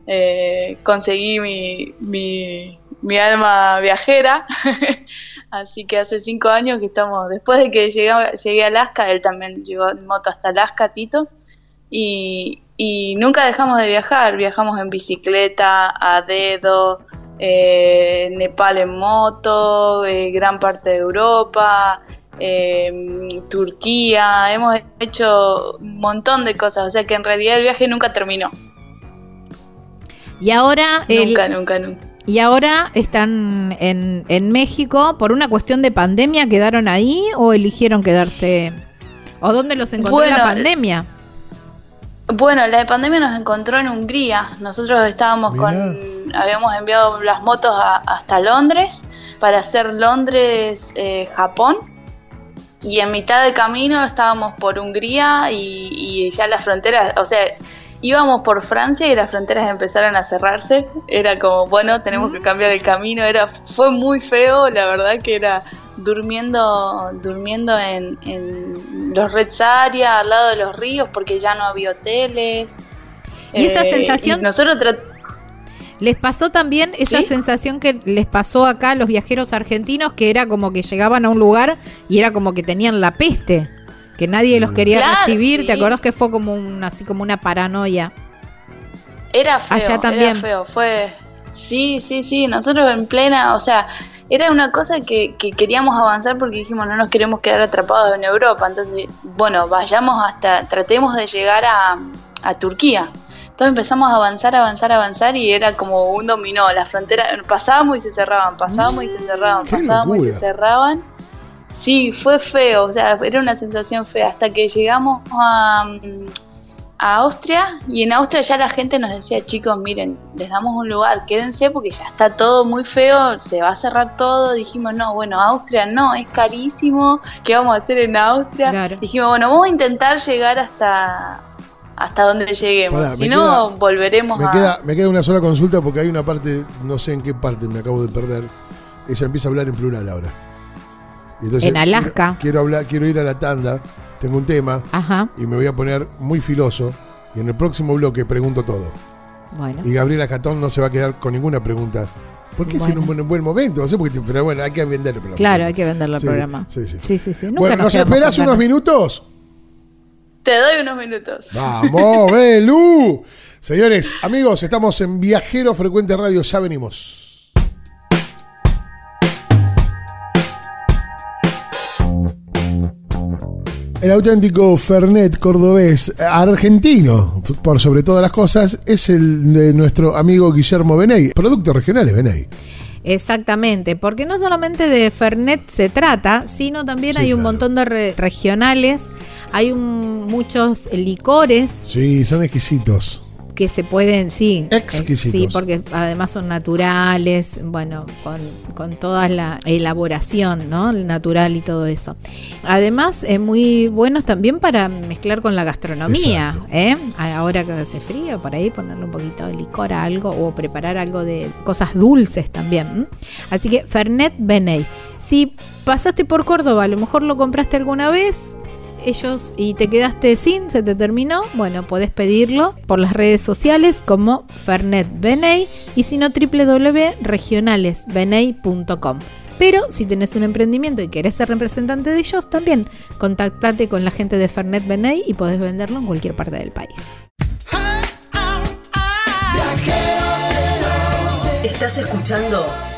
eh, conseguí mi, mi, alma viajera, así que hace cinco años que estamos, después de que llegué, llegué a Alaska, él también llegó en moto hasta Alaska, Tito, y, y nunca dejamos de viajar, viajamos en bicicleta, a dedo, eh, Nepal en moto, eh, gran parte de Europa, eh, Turquía, hemos hecho un montón de cosas, o sea que en realidad el viaje nunca terminó, Y ahora el- nunca, nunca, nunca. y ahora están en, en México por una cuestión de pandemia, ¿quedaron ahí o eligieron quedarse? ¿O dónde los encontró Bueno, la pandemia? Bueno, la pandemia nos encontró en Hungría. Nosotros estábamos Mirá. con, habíamos enviado las motos a- hasta Londres para hacer Londres, eh, Japón. Y en mitad de camino estábamos por Hungría y, y ya la frontera, o sea, íbamos por Francia y las fronteras empezaron a cerrarse. Era como, bueno, tenemos que cambiar el camino. Era, fue muy feo, la verdad que era durmiendo, durmiendo en, en los Reds Area, al lado de los ríos, porque ya no había hoteles. Y esa Eh, sensación- y nosotros Les pasó también esa sensación que les pasó acá a los viajeros argentinos, que era como que llegaban a un lugar y era como que tenían la peste, que nadie los quería Claro, recibir. sí. ¿Te acordás que fue como un, así como una paranoia? Era feo, Allá también. era feo, fue... Sí, sí, sí, nosotros en plena, o sea, era una cosa que, que queríamos avanzar porque dijimos no nos queremos quedar atrapados en Europa, entonces, bueno, vayamos hasta, tratemos de llegar a, a Turquía. Entonces empezamos a avanzar, avanzar, avanzar y era como un dominó, las fronteras, pasábamos y se cerraban, pasábamos y se cerraban, pasábamos y se cerraban. Sí, fue feo, o sea, era una sensación fea hasta que llegamos a, a Austria y en Austria ya la gente nos decía, chicos, miren, les damos un lugar, quédense porque ya está todo muy feo, se va a cerrar todo. Dijimos, no, bueno, Austria no, es carísimo, ¿qué vamos a hacer en Austria? Claro. Dijimos, bueno, vamos a intentar llegar hasta hasta donde lleguemos, Pará, si no, queda- volveremos Me a... queda, me queda una sola consulta porque hay una parte, no sé en qué parte me acabo de perder. Ella empieza a hablar en plural ahora. Y entonces En Alaska. Quiero, quiero hablar, quiero ir a la tanda. Tengo un tema Ajá, y me voy a poner muy filoso. Y en el próximo bloque pregunto todo. bueno. Y Gabriela Catón no se va a quedar con ninguna pregunta. ¿Por qué es en Bueno. un buen, buen momento? No sé por qué, pero bueno, hay que vender el programa. Claro, hay que venderlo Sí, programa. sí, sí. sí, sí. sí. Nunca bueno, nos ¿nos con unos minutos? Te doy unos minutos. Vamos, Belu. Señores, amigos, estamos en Viajero Frecuente Radio, ya venimos. El auténtico Fernet cordobés argentino, por sobre todas las cosas, es el de nuestro amigo Guillermo Beney. Productos regionales, Beney. Exactamente, porque no solamente de Fernet se trata, sino también Sí, hay un claro. montón de re- regionales, hay un- muchos licores Sí, son exquisitos. Que se pueden, sí, eh, Exquisitos. sí, porque además son naturales, bueno, con, con toda la elaboración, ¿no? El natural y todo eso. Además, es muy buenos también para mezclar con la gastronomía. ¿eh? Ahora que hace frío, por ahí ponerle un poquito de licor a algo o preparar algo de cosas dulces también. Así que Fernet Beney. Si pasaste por Córdoba, a lo mejor lo compraste alguna vez, ellos y te quedaste sin, se te terminó, bueno, podés pedirlo por las redes sociales como Fernet Beney y si no www.regionalesbeney.com. Pero si tenés un emprendimiento y querés ser representante de ellos, también contactate con la gente de Fernet Beney y podés venderlo en cualquier parte del país. Estás escuchando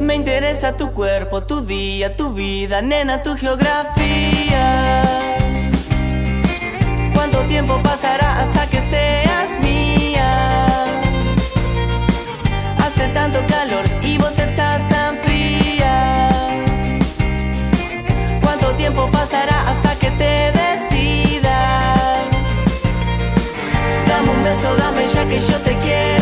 Me interesa tu cuerpo, tu día, tu vida, nena, tu geografía. ¿Cuánto tiempo pasará hasta que seas mía? Hace tanto calor y vos estás tan fría. ¿Cuánto tiempo pasará hasta que te decidas? Dame un beso, dame ya que yo te quiero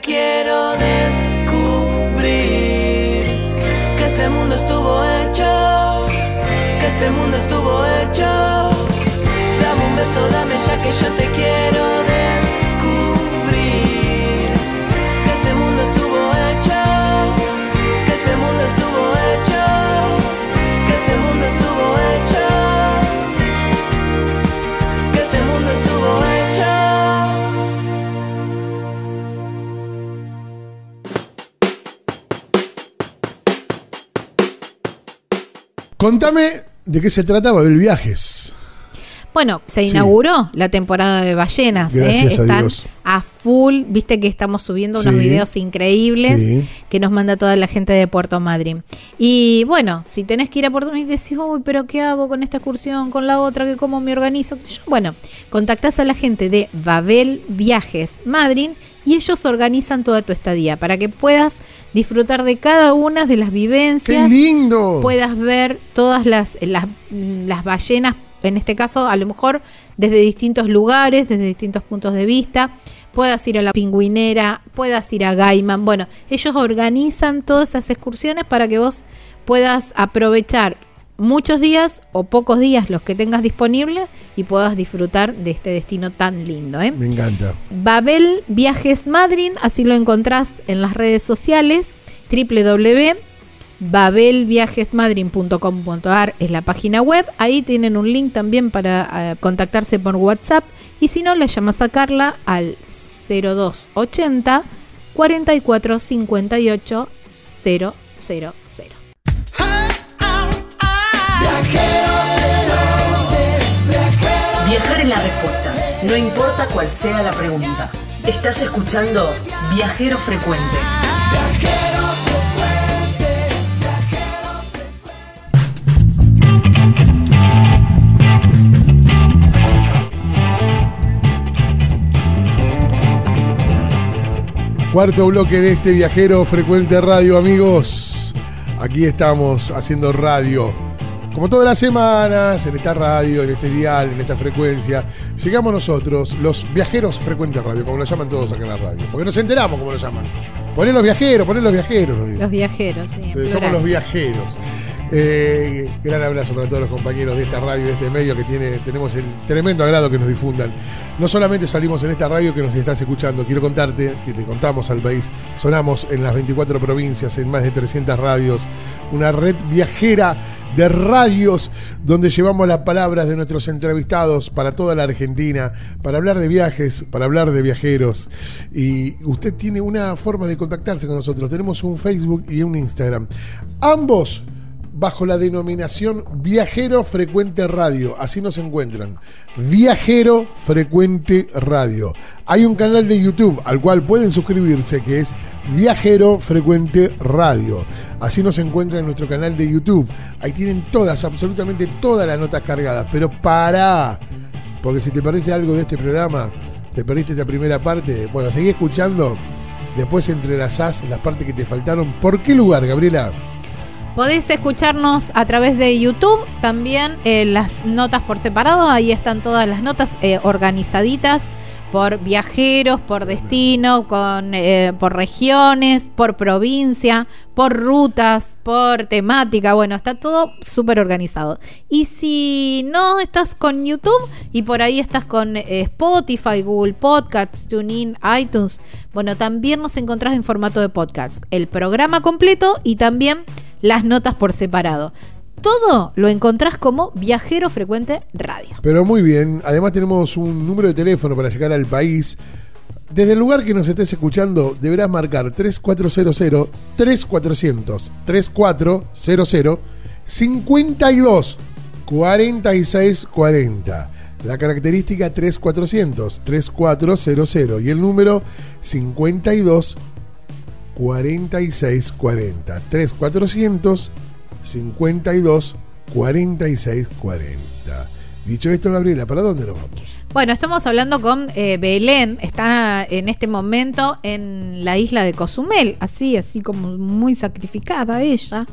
quiero descubrir. Que este mundo estuvo hecho, que este mundo estuvo hecho. Dame un beso, dame ya que yo te quiero descubrir. Contame de qué se trata Babel Viajes. Bueno, se Sí. inauguró la temporada de ballenas. ¿eh? Gracias a Están Dios. Full. Viste que estamos subiendo unos Sí. videos increíbles Sí. que nos manda toda la gente de Puerto Madryn. Y bueno, si tenés que ir a Puerto Madryn y decís, uy, pero ¿qué hago con esta excursión, con la otra, que cómo me organizo? Bueno, contactás a la gente de Babel Viajes Madryn y ellos organizan toda tu estadía para que puedas disfrutar de cada una de las vivencias ¡Qué lindo! puedas ver todas las, las, las ballenas, en este caso a lo mejor desde distintos lugares, desde distintos puntos de vista, puedas ir a la pingüinera, puedas ir a Gaiman, bueno, ellos organizan todas esas excursiones para que vos puedas aprovechar muchos días o pocos días los que tengas disponibles y puedas disfrutar de este destino tan lindo. ¿eh? Me encanta. Babel Viajes Madryn, así lo encontrás en las redes sociales, www.babelviajesmadryn.com.ar es la página web, ahí tienen un link también para eh, contactarse por WhatsApp y si no le llamas a Carla al 0280 44 58 000. Viajar es la respuesta, no importa cuál sea la pregunta. Estás escuchando Viajero Frecuente. Cuarto bloque de este viajero frecuente radio, amigos. Aquí estamos haciendo radio. Como todas las semanas, en esta radio, en este dial, en esta frecuencia, llegamos nosotros, los viajeros frecuentes radio, como lo llaman todos acá en la radio. Porque nos enteramos cómo lo llaman. Poné los viajeros, poné los viajeros, dicen. Los viajeros, sí. en Sí, somos los viajeros. Eh, gran abrazo para todos los compañeros de esta radio, de este medio que tiene, tenemos el tremendo agrado que nos difundan. No solamente salimos en esta radio que nos estás escuchando, quiero contarte que le contamos al país, sonamos en las 24 provincias, en más de 300 radios, una red viajera de radios donde llevamos las palabras de nuestros entrevistados para toda la Argentina, para hablar de viajes, para hablar de viajeros. Y usted tiene una forma de contactarse con nosotros. Tenemos un Facebook y un Instagram. Ambos bajo la denominación Viajero Frecuente Radio. Así nos encuentran. Viajero Frecuente Radio. Hay un canal de YouTube al cual pueden suscribirse que es Viajero Frecuente Radio. Así nos encuentran en nuestro canal de YouTube. Ahí tienen todas, absolutamente todas las notas cargadas. Pero para, porque si te perdiste algo de este programa, te perdiste esta primera parte, bueno, seguí escuchando. Después entrelazás las partes que te faltaron. ¿Por qué lugar, Gabriela? Podés escucharnos a través de YouTube, también eh, las notas por separado, ahí están todas las notas eh, organizaditas por viajeros, por destino, con, eh, por regiones, por provincia, por rutas, por temática, bueno, está todo súper organizado. Y si no estás con YouTube y por ahí estás con eh, Spotify, Google Podcasts, TuneIn, iTunes, bueno, también nos encontrás en formato de podcast, el programa completo y también las notas por separado. Todo lo encontrás como Viajero Frecuente Radio. Pero muy bien, además tenemos un número de teléfono para llegar al país. Desde el lugar que nos estés escuchando, deberás marcar 3400 3400 3400 52 46 40. La característica 3400 3400 y el número 52 46 40. 3400 52 46 40. Dicho esto, Gabriela, ¿para dónde nos vamos? Bueno, estamos hablando con eh, Belén, está en este momento en la isla de Cozumel, así, así como muy sacrificada ella,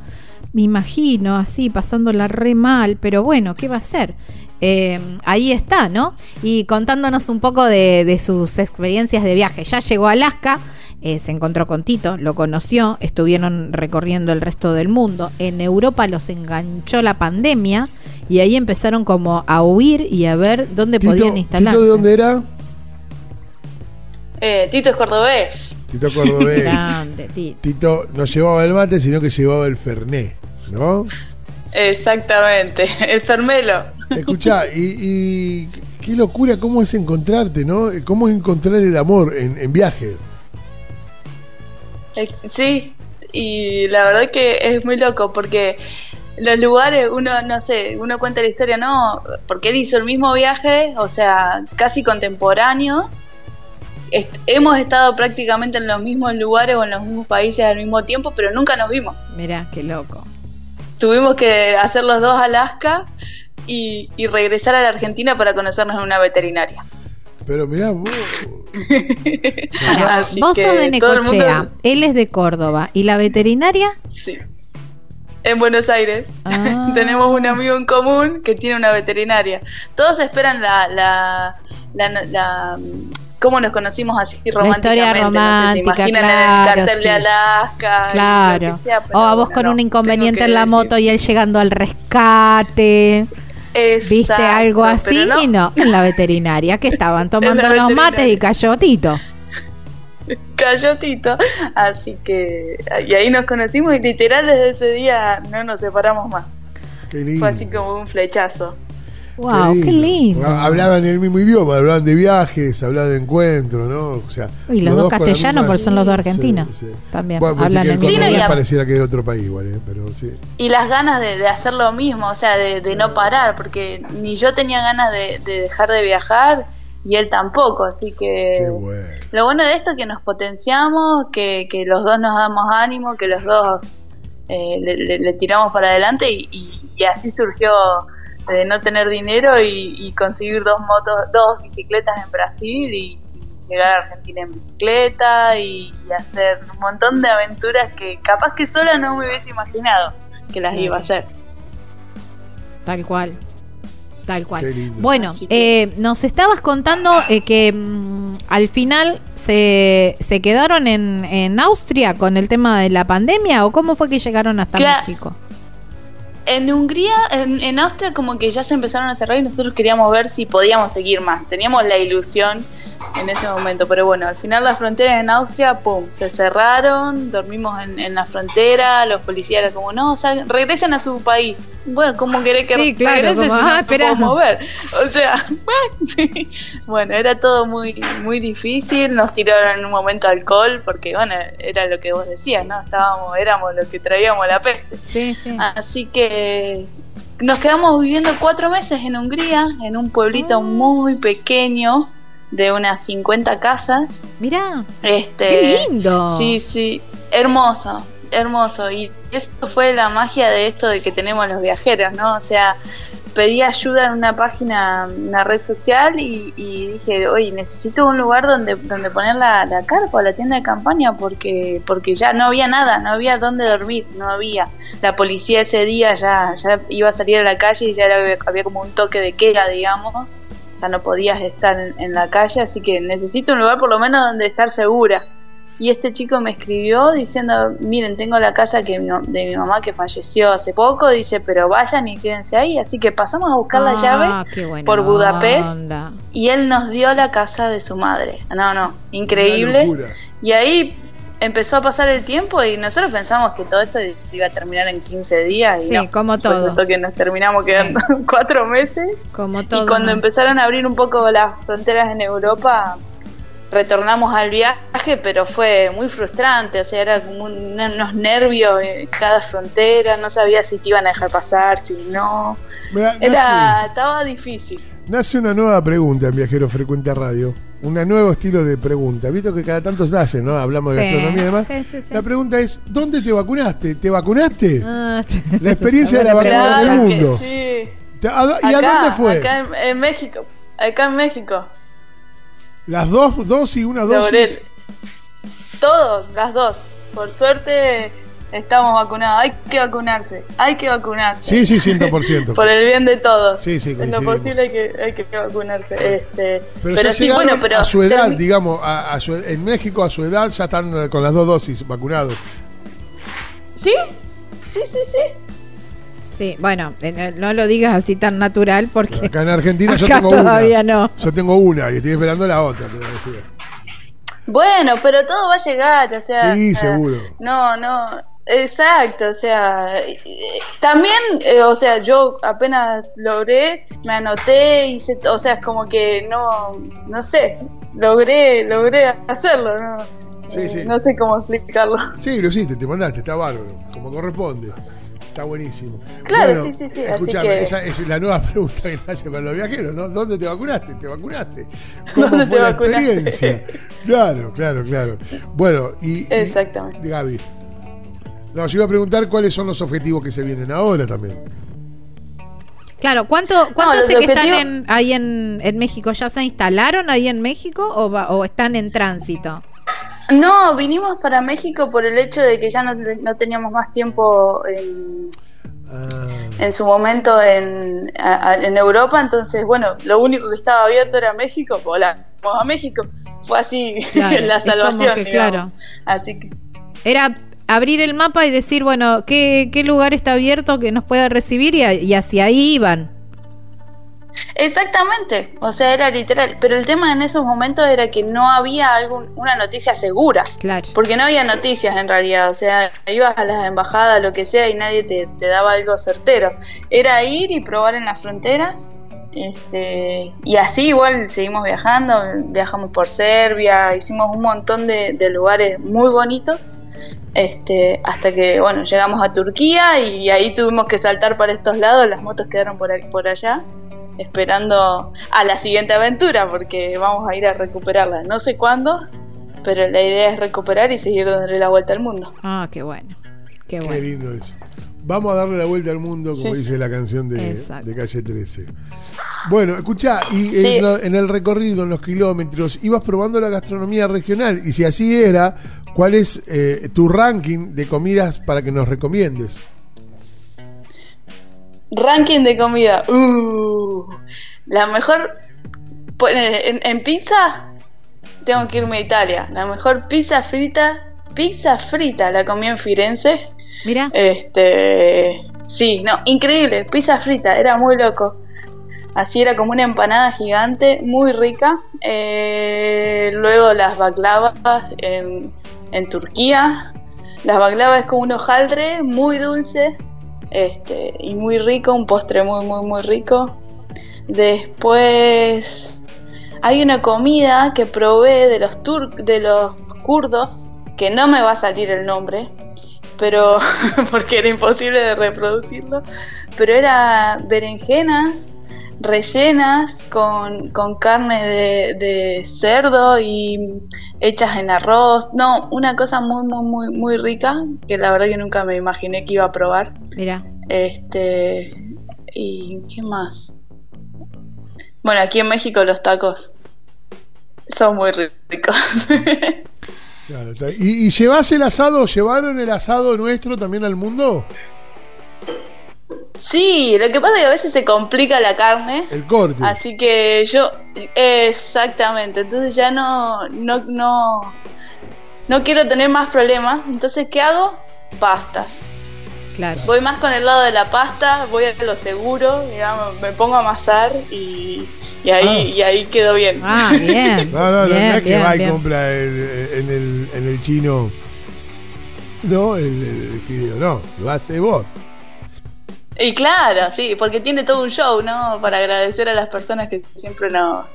me imagino, así, pasándola re mal, pero bueno, ¿qué va a hacer? Eh, ahí está, ¿no? Y contándonos un poco de, de sus experiencias de viaje. Ya llegó a Alaska, eh, se encontró con Tito, lo conoció, estuvieron recorriendo el resto del mundo. En Europa los enganchó la pandemia y ahí empezaron como a huir y a ver dónde podían instalarse. ¿Tito de dónde era? Eh, Tito es cordobés. Tito Cordobés. Grande, Tito. Tito no llevaba el mate, sino que llevaba el Ferné, ¿no? Exactamente, el fermelo. Escuchá, y, y qué locura cómo es encontrarte, ¿no? Cómo es encontrar el amor en, en viaje. Eh, Sí, y la verdad que es muy loco porque los lugares, uno, no sé, uno cuenta la historia, ¿no? Porque él hizo el mismo viaje, o sea, casi contemporáneo. Est- hemos estado prácticamente en los mismos lugares o en los mismos países al mismo tiempo, pero nunca nos vimos. Mirá, qué loco. Tuvimos que hacer los dos Alaska y, y regresar a la Argentina para conocernos en una veterinaria. Pero mirá vos. Vos sos de Necochea, mundo- él es de Córdoba. ¿Y la veterinaria? Sí. En Buenos Aires. Ah. Tenemos un amigo en común que tiene una veterinaria. Todos esperan la, la, la, la- cómo nos conocimos así historia románticamente. no sé, se romántica, imaginan en claro, el cartel sí. de Alaska. Claro. o a vos bueno, con no, un inconveniente en la decir. moto y él llegando al rescate. ¿Viste algo así? no. Y no, en la veterinaria, que estaban tomando la unos mates y cayó Tito. Cayó Tito. Así que. Y ahí nos conocimos y literal desde ese día no nos separamos más. Qué lindo. Fue así como un flechazo. Wow, qué lindo. Hablaban el mismo idioma, hablaban de viajes, hablaban de encuentros, ¿no? O sea, Y los dos con la castellanos, porque son los dos Sí, argentinos. sí. También Bueno, hablan el el Sí, no, cordobés y a- pareciera que es de otro país, igual, ¿eh? pero sí. Y las ganas de, de hacer lo mismo, o sea, de, de no parar, porque ni yo tenía ganas de, de dejar de viajar y él tampoco, así que Qué bueno. lo bueno de esto es que nos potenciamos, que, que los dos nos damos ánimo, que los dos eh, le, le- le tiramos para adelante y, y- y así surgió de no tener dinero y, y conseguir dos motos, dos bicicletas en Brasil y, y llegar a Argentina en bicicleta y, y hacer un montón de aventuras que capaz que sola no me hubiese imaginado que las iba a hacer. Tal cual. Tal cual. Qué lindo. Bueno, que- eh, nos estabas contando eh, que mm, al final se, se quedaron en, en Austria con el tema de la pandemia o cómo fue que llegaron hasta Claro. México. En Hungría, en, en Austria como que ya se empezaron a cerrar y nosotros queríamos ver si podíamos seguir más. Teníamos la ilusión en ese momento, pero bueno, al final las fronteras en Austria, pum, se cerraron, dormimos en, en la frontera, los policías eran como, no, sal- regresen a su país. Bueno, ¿cómo querés que Sí, claro, regrese como, si no ah, nos espera. podemos ver? O sea, sí. bueno, era todo muy, muy difícil, nos tiraron en un momento alcohol, porque bueno, era lo que vos decías, ¿no? Estábamos, éramos los que traíamos la peste. Sí, sí. Así que nos quedamos viviendo cuatro meses en Hungría, en un pueblito muy pequeño de unas 50 casas. Mirá, Este, qué lindo. Sí, sí, hermoso, hermoso. Y eso fue la magia de esto de que tenemos los viajeros, ¿no? O sea, pedí ayuda en una página, una red social y, dije, oye, necesito un lugar donde, donde poner la, la carpa, la tienda de campaña, porque, porque ya no había nada, no había dónde dormir, no había. La policía ese día ya, ya iba a salir a la calle y ya era- había como un toque de queda, digamos. Ya no podías estar en la calle, así que necesito un lugar por lo menos donde estar segura. Y este chico me escribió diciendo, miren, tengo la casa que de mi mamá que falleció hace poco, dice, pero vayan y quédense ahí. Así que pasamos a buscar la Ah, llave por Budapest onda. y él nos dio la casa de su madre. No, no, increíble. Y ahí empezó a pasar el tiempo y nosotros pensamos que todo esto iba a terminar en 15 días. Y Sí, no, como Resultó todos. que nos terminamos quedando cuatro meses. Como todo. Y cuando empezaron a abrir un poco las fronteras en Europa, retornamos al viaje, pero fue muy frustrante, o sea, era como un- unos nervios en cada frontera, no sabía si te iban a dejar pasar, si no. Mirá, Era, estaba difícil. Nace una nueva pregunta en Viajero Frecuente Radio. Un nuevo estilo de pregunta. Visto que cada tanto se hace, ¿no? Hablamos de Sí, gastronomía y demás. sí, sí, sí. La pregunta es, ¿dónde te vacunaste? ¿Te vacunaste? Ah, sí. La experiencia de la vacuna del mundo. sí. Te- ¿a do- ¿Y a dónde fue? Acá en, en México. Acá en México. ¿Las dos dosis, una dosis? Todos, las dos. Por suerte estamos vacunados. Hay que vacunarse. Hay que vacunarse. Sí, sí, 100%. Por el bien de todos. Sí, sí, En lo posible hay que, hay que vacunarse. Este, Pero, pero sí, bueno, pero. a su edad, digamos, a, a su- en México a su edad ya están con las dos dosis vacunados. ¿Sí? Sí, sí, sí. Sí, bueno, eh, no no lo digas así tan natural porque Acá en Argentina yo tengo todavía una. no. Yo tengo una y estoy esperando la otra. te decía. Bueno, pero todo va a llegar, o sea. Sí, eh, seguro. No, no. Exacto, o sea, eh, también, eh, o sea, yo apenas logré, me anoté, hice, o sea, es como que no, no sé, logré, logré hacerlo, no, Sí, sí. no sé cómo explicarlo. Sí, lo hiciste, te mandaste, está bárbaro, como corresponde. Está buenísimo. Claro, sí, sí, sí, Escuchame, que- esa es la nueva pregunta que hace para los viajeros, ¿no? ¿Dónde te vacunaste? ¿Te vacunaste? ¿Cómo ¿Dónde fue te la vacunaste? experiencia? Claro, claro, claro. Bueno, y, y- Exactamente. Gaby. No, yo iba a preguntar cuáles son los objetivos que se vienen ahora también. Claro, ¿cuánto, cuánto los hace que están en- ahí en, en México? ¿Ya se instalaron ahí en México o, va- o están en tránsito? No, vinimos para México por el hecho de que ya no, no teníamos más tiempo en, Ah, en su momento en, a- a- en Europa, entonces, bueno, lo único que estaba abierto era México, volamos a México. Fue así Claro, la salvación, que, claro. Así que, Era abrir el mapa y decir, bueno, ¿qué, qué lugar está abierto que nos pueda recibir? Y, a- y hacia ahí iban. Exactamente, o sea, era literal. Pero el tema en esos momentos era que no había algún, una noticia segura. Claro. Porque no había noticias en realidad, o sea, ibas a las embajadas, lo que sea, y nadie te, te daba algo certero. Era ir y probar en las fronteras, este, y así igual seguimos viajando, viajamos por Serbia, hicimos un montón de, de lugares muy bonitos, este, hasta que, bueno, llegamos a Turquía y ahí tuvimos que saltar para estos lados, las motos quedaron por allá, esperando a la siguiente aventura, porque vamos a ir a recuperarla, no sé cuándo, pero la idea es recuperar y seguir dándole la vuelta al mundo. Ah, qué bueno. Qué qué bueno. lindo eso. Vamos a darle la vuelta al mundo, como Sí, dice la canción de, de Calle 13. Bueno, escuchá, y Sí. en, lo- en el recorrido, en los kilómetros, ibas probando la gastronomía regional. Y si así era, ¿cuál es eh, tu ranking de comidas para que nos recomiendes? Ranking de comida. Uh, la mejor. pone- En, en pizza, tengo que irme a Italia. La mejor pizza frita. Pizza frita la comí en Firenze. Mira, Este. Sí, no, increíble, pizza frita, era muy loco. Así era como una empanada gigante, muy rica. Eh, luego las baklavas en, en Turquía. Las baklavas es como un hojaldre muy dulce este, y muy rico, un postre muy, muy, muy rico. Después hay una comida que probé de los tur de los kurdos, que no me va a salir el nombre, pero porque era imposible de reproducirlo, pero era berenjenas rellenas con, con carne de, de cerdo y hechas en arroz. No, una cosa muy, muy, muy, muy rica que la verdad que nunca me imaginé que iba a probar. Mira. Este, ¿y qué más? Bueno, aquí en México los tacos son muy ricos. Claro, ¿Y, ¿Y llevás el asado? ¿Llevaron el asado nuestro también al mundo? Sí, lo que pasa es que a veces se complica la carne. El corte. Así que yo, exactamente, entonces ya no, no, no, no quiero tener más problemas. Entonces, ¿qué hago? Pastas. Claro. Voy más con el lado de la pasta, voy a lo seguro, digamos, me pongo a amasar y, y ahí, Ah. y ahí quedó bien. Ah, bien. No, no, no, Bien, no es que bien, va y bien. compra el- en, el, en el chino. No, el, el fideo, no, lo hace vos. Y claro, sí, porque tiene todo un show, ¿no? Para agradecer a las personas que siempre nos,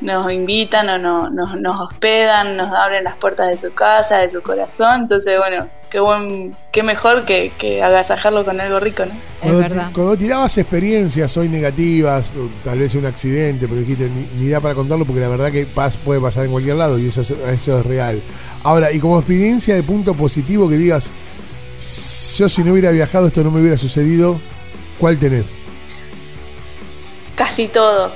nos invitan o no- nos, nos hospedan, nos abren las puertas de su casa, de su corazón. Entonces, bueno, qué buen, qué mejor que, que agasajarlo con algo rico, ¿no? Es Cuando, verdad. cuando tirabas experiencias hoy negativas, o tal vez un accidente, pero dijiste ni, ni da para contarlo porque la verdad que pas- puede pasar en cualquier lado y eso es, eso es real. Ahora, y como experiencia de punto positivo que digas, yo si no hubiera viajado esto no me hubiera sucedido, ¿cuál tenés? Casi todo.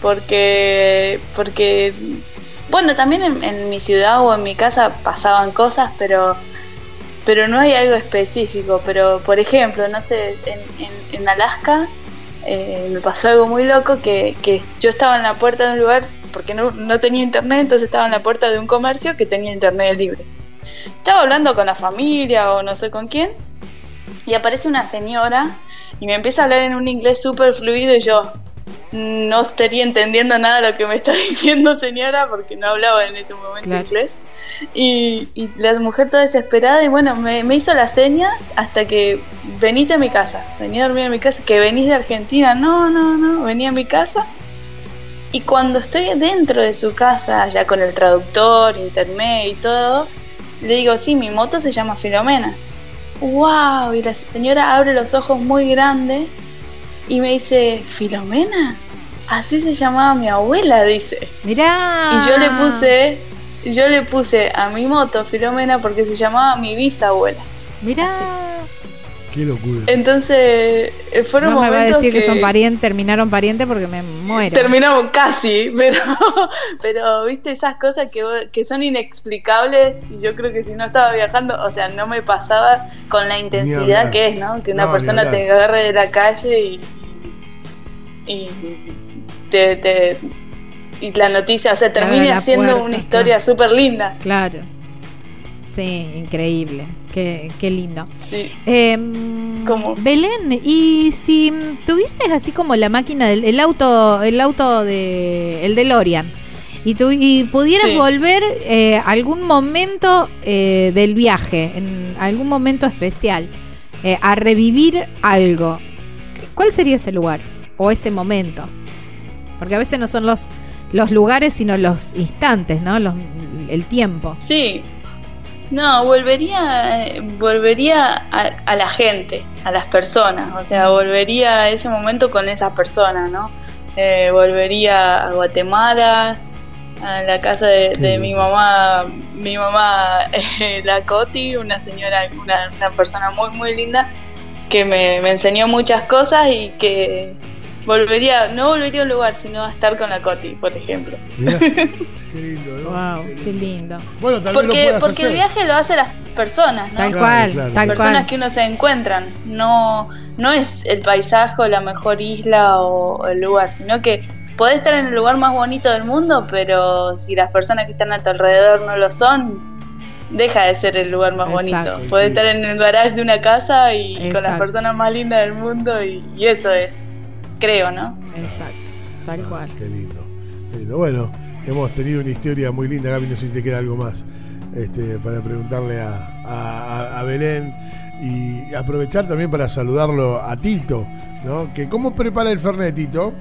Porque, porque bueno, también en, mi ciudad o en mi casa pasaban cosas, pero pero no hay algo específico. Pero, por ejemplo, no sé, en, en- en Alaska eh, me pasó algo muy loco que, que yo estaba en la puerta de un lugar, porque no, no tenía internet, entonces estaba en la puerta de un comercio que tenía internet libre. Estaba hablando con la familia o no sé con quién, y aparece una señora y me empieza a hablar en un inglés súper fluido y yo no estaría entendiendo nada de lo que me está diciendo señora porque no hablaba en ese momento Claro. inglés. Y, y la mujer toda desesperada y bueno me, me hizo las señas hasta que venite a mi casa venía a dormir en mi casa que venís de Argentina. No no no venía a mi casa. Y cuando estoy dentro de su casa ya con el traductor internet y todo le digo sí mi moto se llama Filomena wow y la señora abre los ojos muy grandes y me dice, Filomena, así se llamaba mi abuela, dice. Mirá. Y yo le puse, yo le puse a mi moto Filomena porque se llamaba mi bisabuela. Mirá. Qué locura. Entonces, fueron No me va a momentos decir que, que, son parientes, terminaron parientes porque me muero. terminamos casi, pero, pero viste esas cosas que, vos- que son inexplicables y yo creo que si no estaba viajando, o sea, no me pasaba con la intensidad que es, ¿no? Que una No, persona te agarre de la calle y, y te, te- y la noticia, o sea, Te abra termine la siendo puerta, una historia claro. súper linda. Claro. Sí, increíble. Qué, qué lindo. Sí. Em, ¿Cómo? Belén, y si tuvieses así como la máquina del el auto, el auto de el DeLorean, y, tu, y pudieras Sí. volver eh, algún momento eh, del viaje, en algún momento especial, eh, a revivir algo, ¿cuál sería ese lugar o ese momento? Porque a veces no son los, los lugares, sino los instantes, ¿no? Los, el tiempo. Sí. No, volvería, volvería a, a la gente, a las personas, o sea, volvería a ese momento con esas personas, ¿no? Eh, volvería a Guatemala, a la casa de, de mi mamá, mi mamá, eh, la Coti, una señora, una, una persona muy, muy linda, que me, me enseñó muchas cosas y que volvería, no volvería a un lugar, sino a estar con la Coti, por ejemplo. Mirá, qué lindo, ¿no? Wow, Qué lindo. qué lindo. Bueno, tal vez lo Porque, puedas porque el viaje lo hace las personas, ¿no? Tal cual, claro. tal personas cual. que uno se encuentran. No, no es el paisaje o la mejor isla o el lugar, sino que podés estar en el lugar más bonito del mundo, pero si las personas que están a tu alrededor no lo son, deja de ser el lugar más Exacto. bonito. Puede estar en el garage de una casa y con las personas más lindas del mundo y, y eso es, creo, ¿no? Exacto, tal cual. Qué lindo. qué lindo. Bueno, hemos tenido una historia muy linda, Gaby. No sé si te queda algo más este, para preguntarle a, a- Belén y aprovechar también para saludarlo a Tito, ¿no? Que ¿Cómo prepara el Fernet, Tito?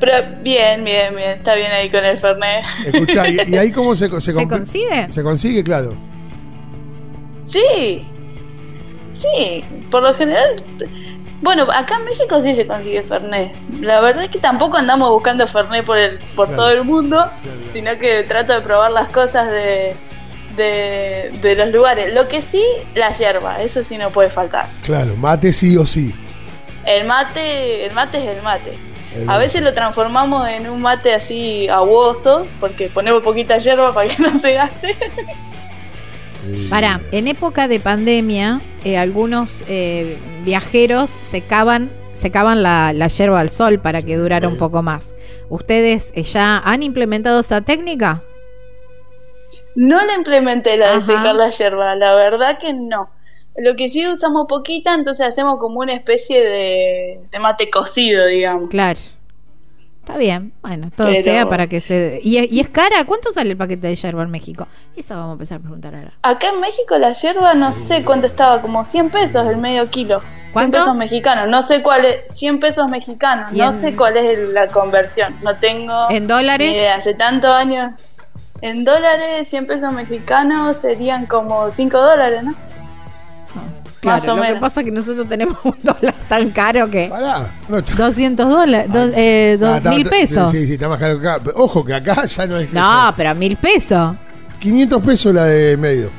Pero bien, bien, bien, está bien ahí con el Fernet. Escuchá, ¿y, y ahí cómo se, se, ¿Se consigue? Se consigue, claro. Sí, sí, por lo general. Bueno, acá en México sí se consigue Fernet. La verdad es que tampoco andamos buscando Fernet por, el, por Claro. todo el mundo, Claro. sino que trato de probar las cosas de, de, de los lugares. Lo que sí, la yerba, eso sí no puede faltar. Claro, mate sí o sí. El mate, el mate es el mate. El A mate. veces lo transformamos en un mate así aguoso, porque ponemos poquita yerba para que no se gaste. Para, en época de pandemia, eh, algunos eh, viajeros secaban, secaban la, la yerba al sol para que durara un poco más. ¿Ustedes eh, ya han implementado esta técnica? No la implementé la de Ajá. secar la yerba, la verdad que no. Lo que sí usamos poquita, entonces hacemos como una especie de, de mate cocido, digamos. Claro. Está bien, bueno, todo Pero- sea para que se... ¿Y, es- y es cara? ¿Cuánto sale el paquete de yerba en México? Eso vamos a empezar a preguntar ahora. Acá en México la yerba no sé cuánto estaba, como 100 pesos el medio kilo. 100 ¿Cuánto? pesos mexicanos, no sé cuál es, 100 pesos mexicanos, ¿Y no en- sé cuál es la conversión, no tengo ¿En ni dólares? idea, hace tantos años. En dólares, 100 pesos mexicanos serían como 5 dólares, ¿no? Claro, más o lo que pasa es que nosotros tenemos un dólar tan caro que... Pará. No, está- 200 dólares, dos, eh, dos Ah, está- mil está- pesos. Sí, sí, está más caro que acá. Ojo, que acá ya no es. No, pero mil pesos. 500 pesos la de medio.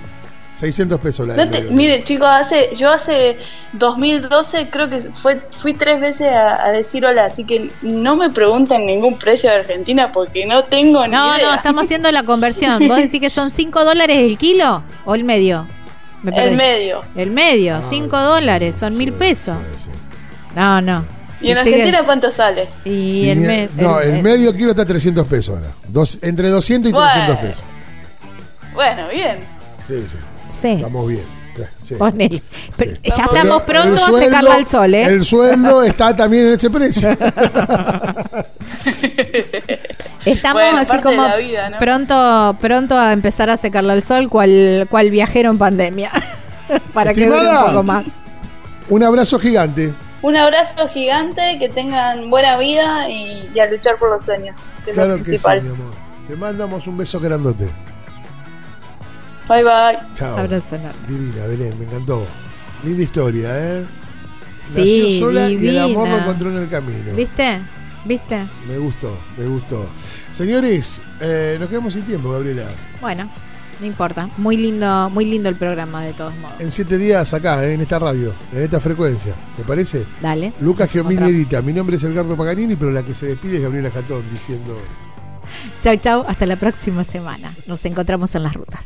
600 pesos la de No te- medio. mire, chicos, hace, yo hace 2012 creo que fue, fui tres veces a, a decir hola, así que no me pregunten ningún precio de Argentina porque no tengo ni No, idea. no, estamos haciendo la conversión. ¿Vos decís que son 5 dólares el kilo o el medio? Me. El medio. El medio, Ah, 5 dólares, son mil pesos. Sí, sí. No, no. ¿Y en Así que- Argentina cuánto sale? Y el, me- no, el, el- medio kilo está 300 pesos ahora. Dos, entre 200 y Bueno. 300 pesos. Bueno, bien. Sí, sí. Sí, Estamos bien. Sí. ponele. Pero Sí. ya estamos Pero pronto a secarla al sol, ¿eh? El sueldo está también en ese precio. Estamos Bueno, así como la vida, ¿no? pronto, pronto a empezar a secarla al sol, cual, cual viajero en pandemia. Para que dure un poco más. Un abrazo gigante. Un abrazo gigante, que tengan buena vida y, y a luchar por los sueños, que es Claro lo que sí, mi amor. Te mandamos un beso grandote. Bye bye. Chao. Abrazo enorme. Divina, Belén, me encantó. Linda historia, ¿eh? Sí, Nació sola y el amor lo divina. encontró en el camino. ¿Viste? ¿Viste? Me gustó, me gustó. Señores, eh, nos quedamos sin tiempo, Gabriela. Bueno, no importa. Muy lindo, muy lindo el programa de todos modos. En siete días acá, eh, en esta radio, en esta frecuencia. ¿Te parece? Dale. Lucas encontramos. edita. Mi nombre es Edgardo Paganini, pero la que se despide es Gabriela Jatón diciendo. Chau, chau. Hasta la próxima semana. Nos encontramos en las rutas.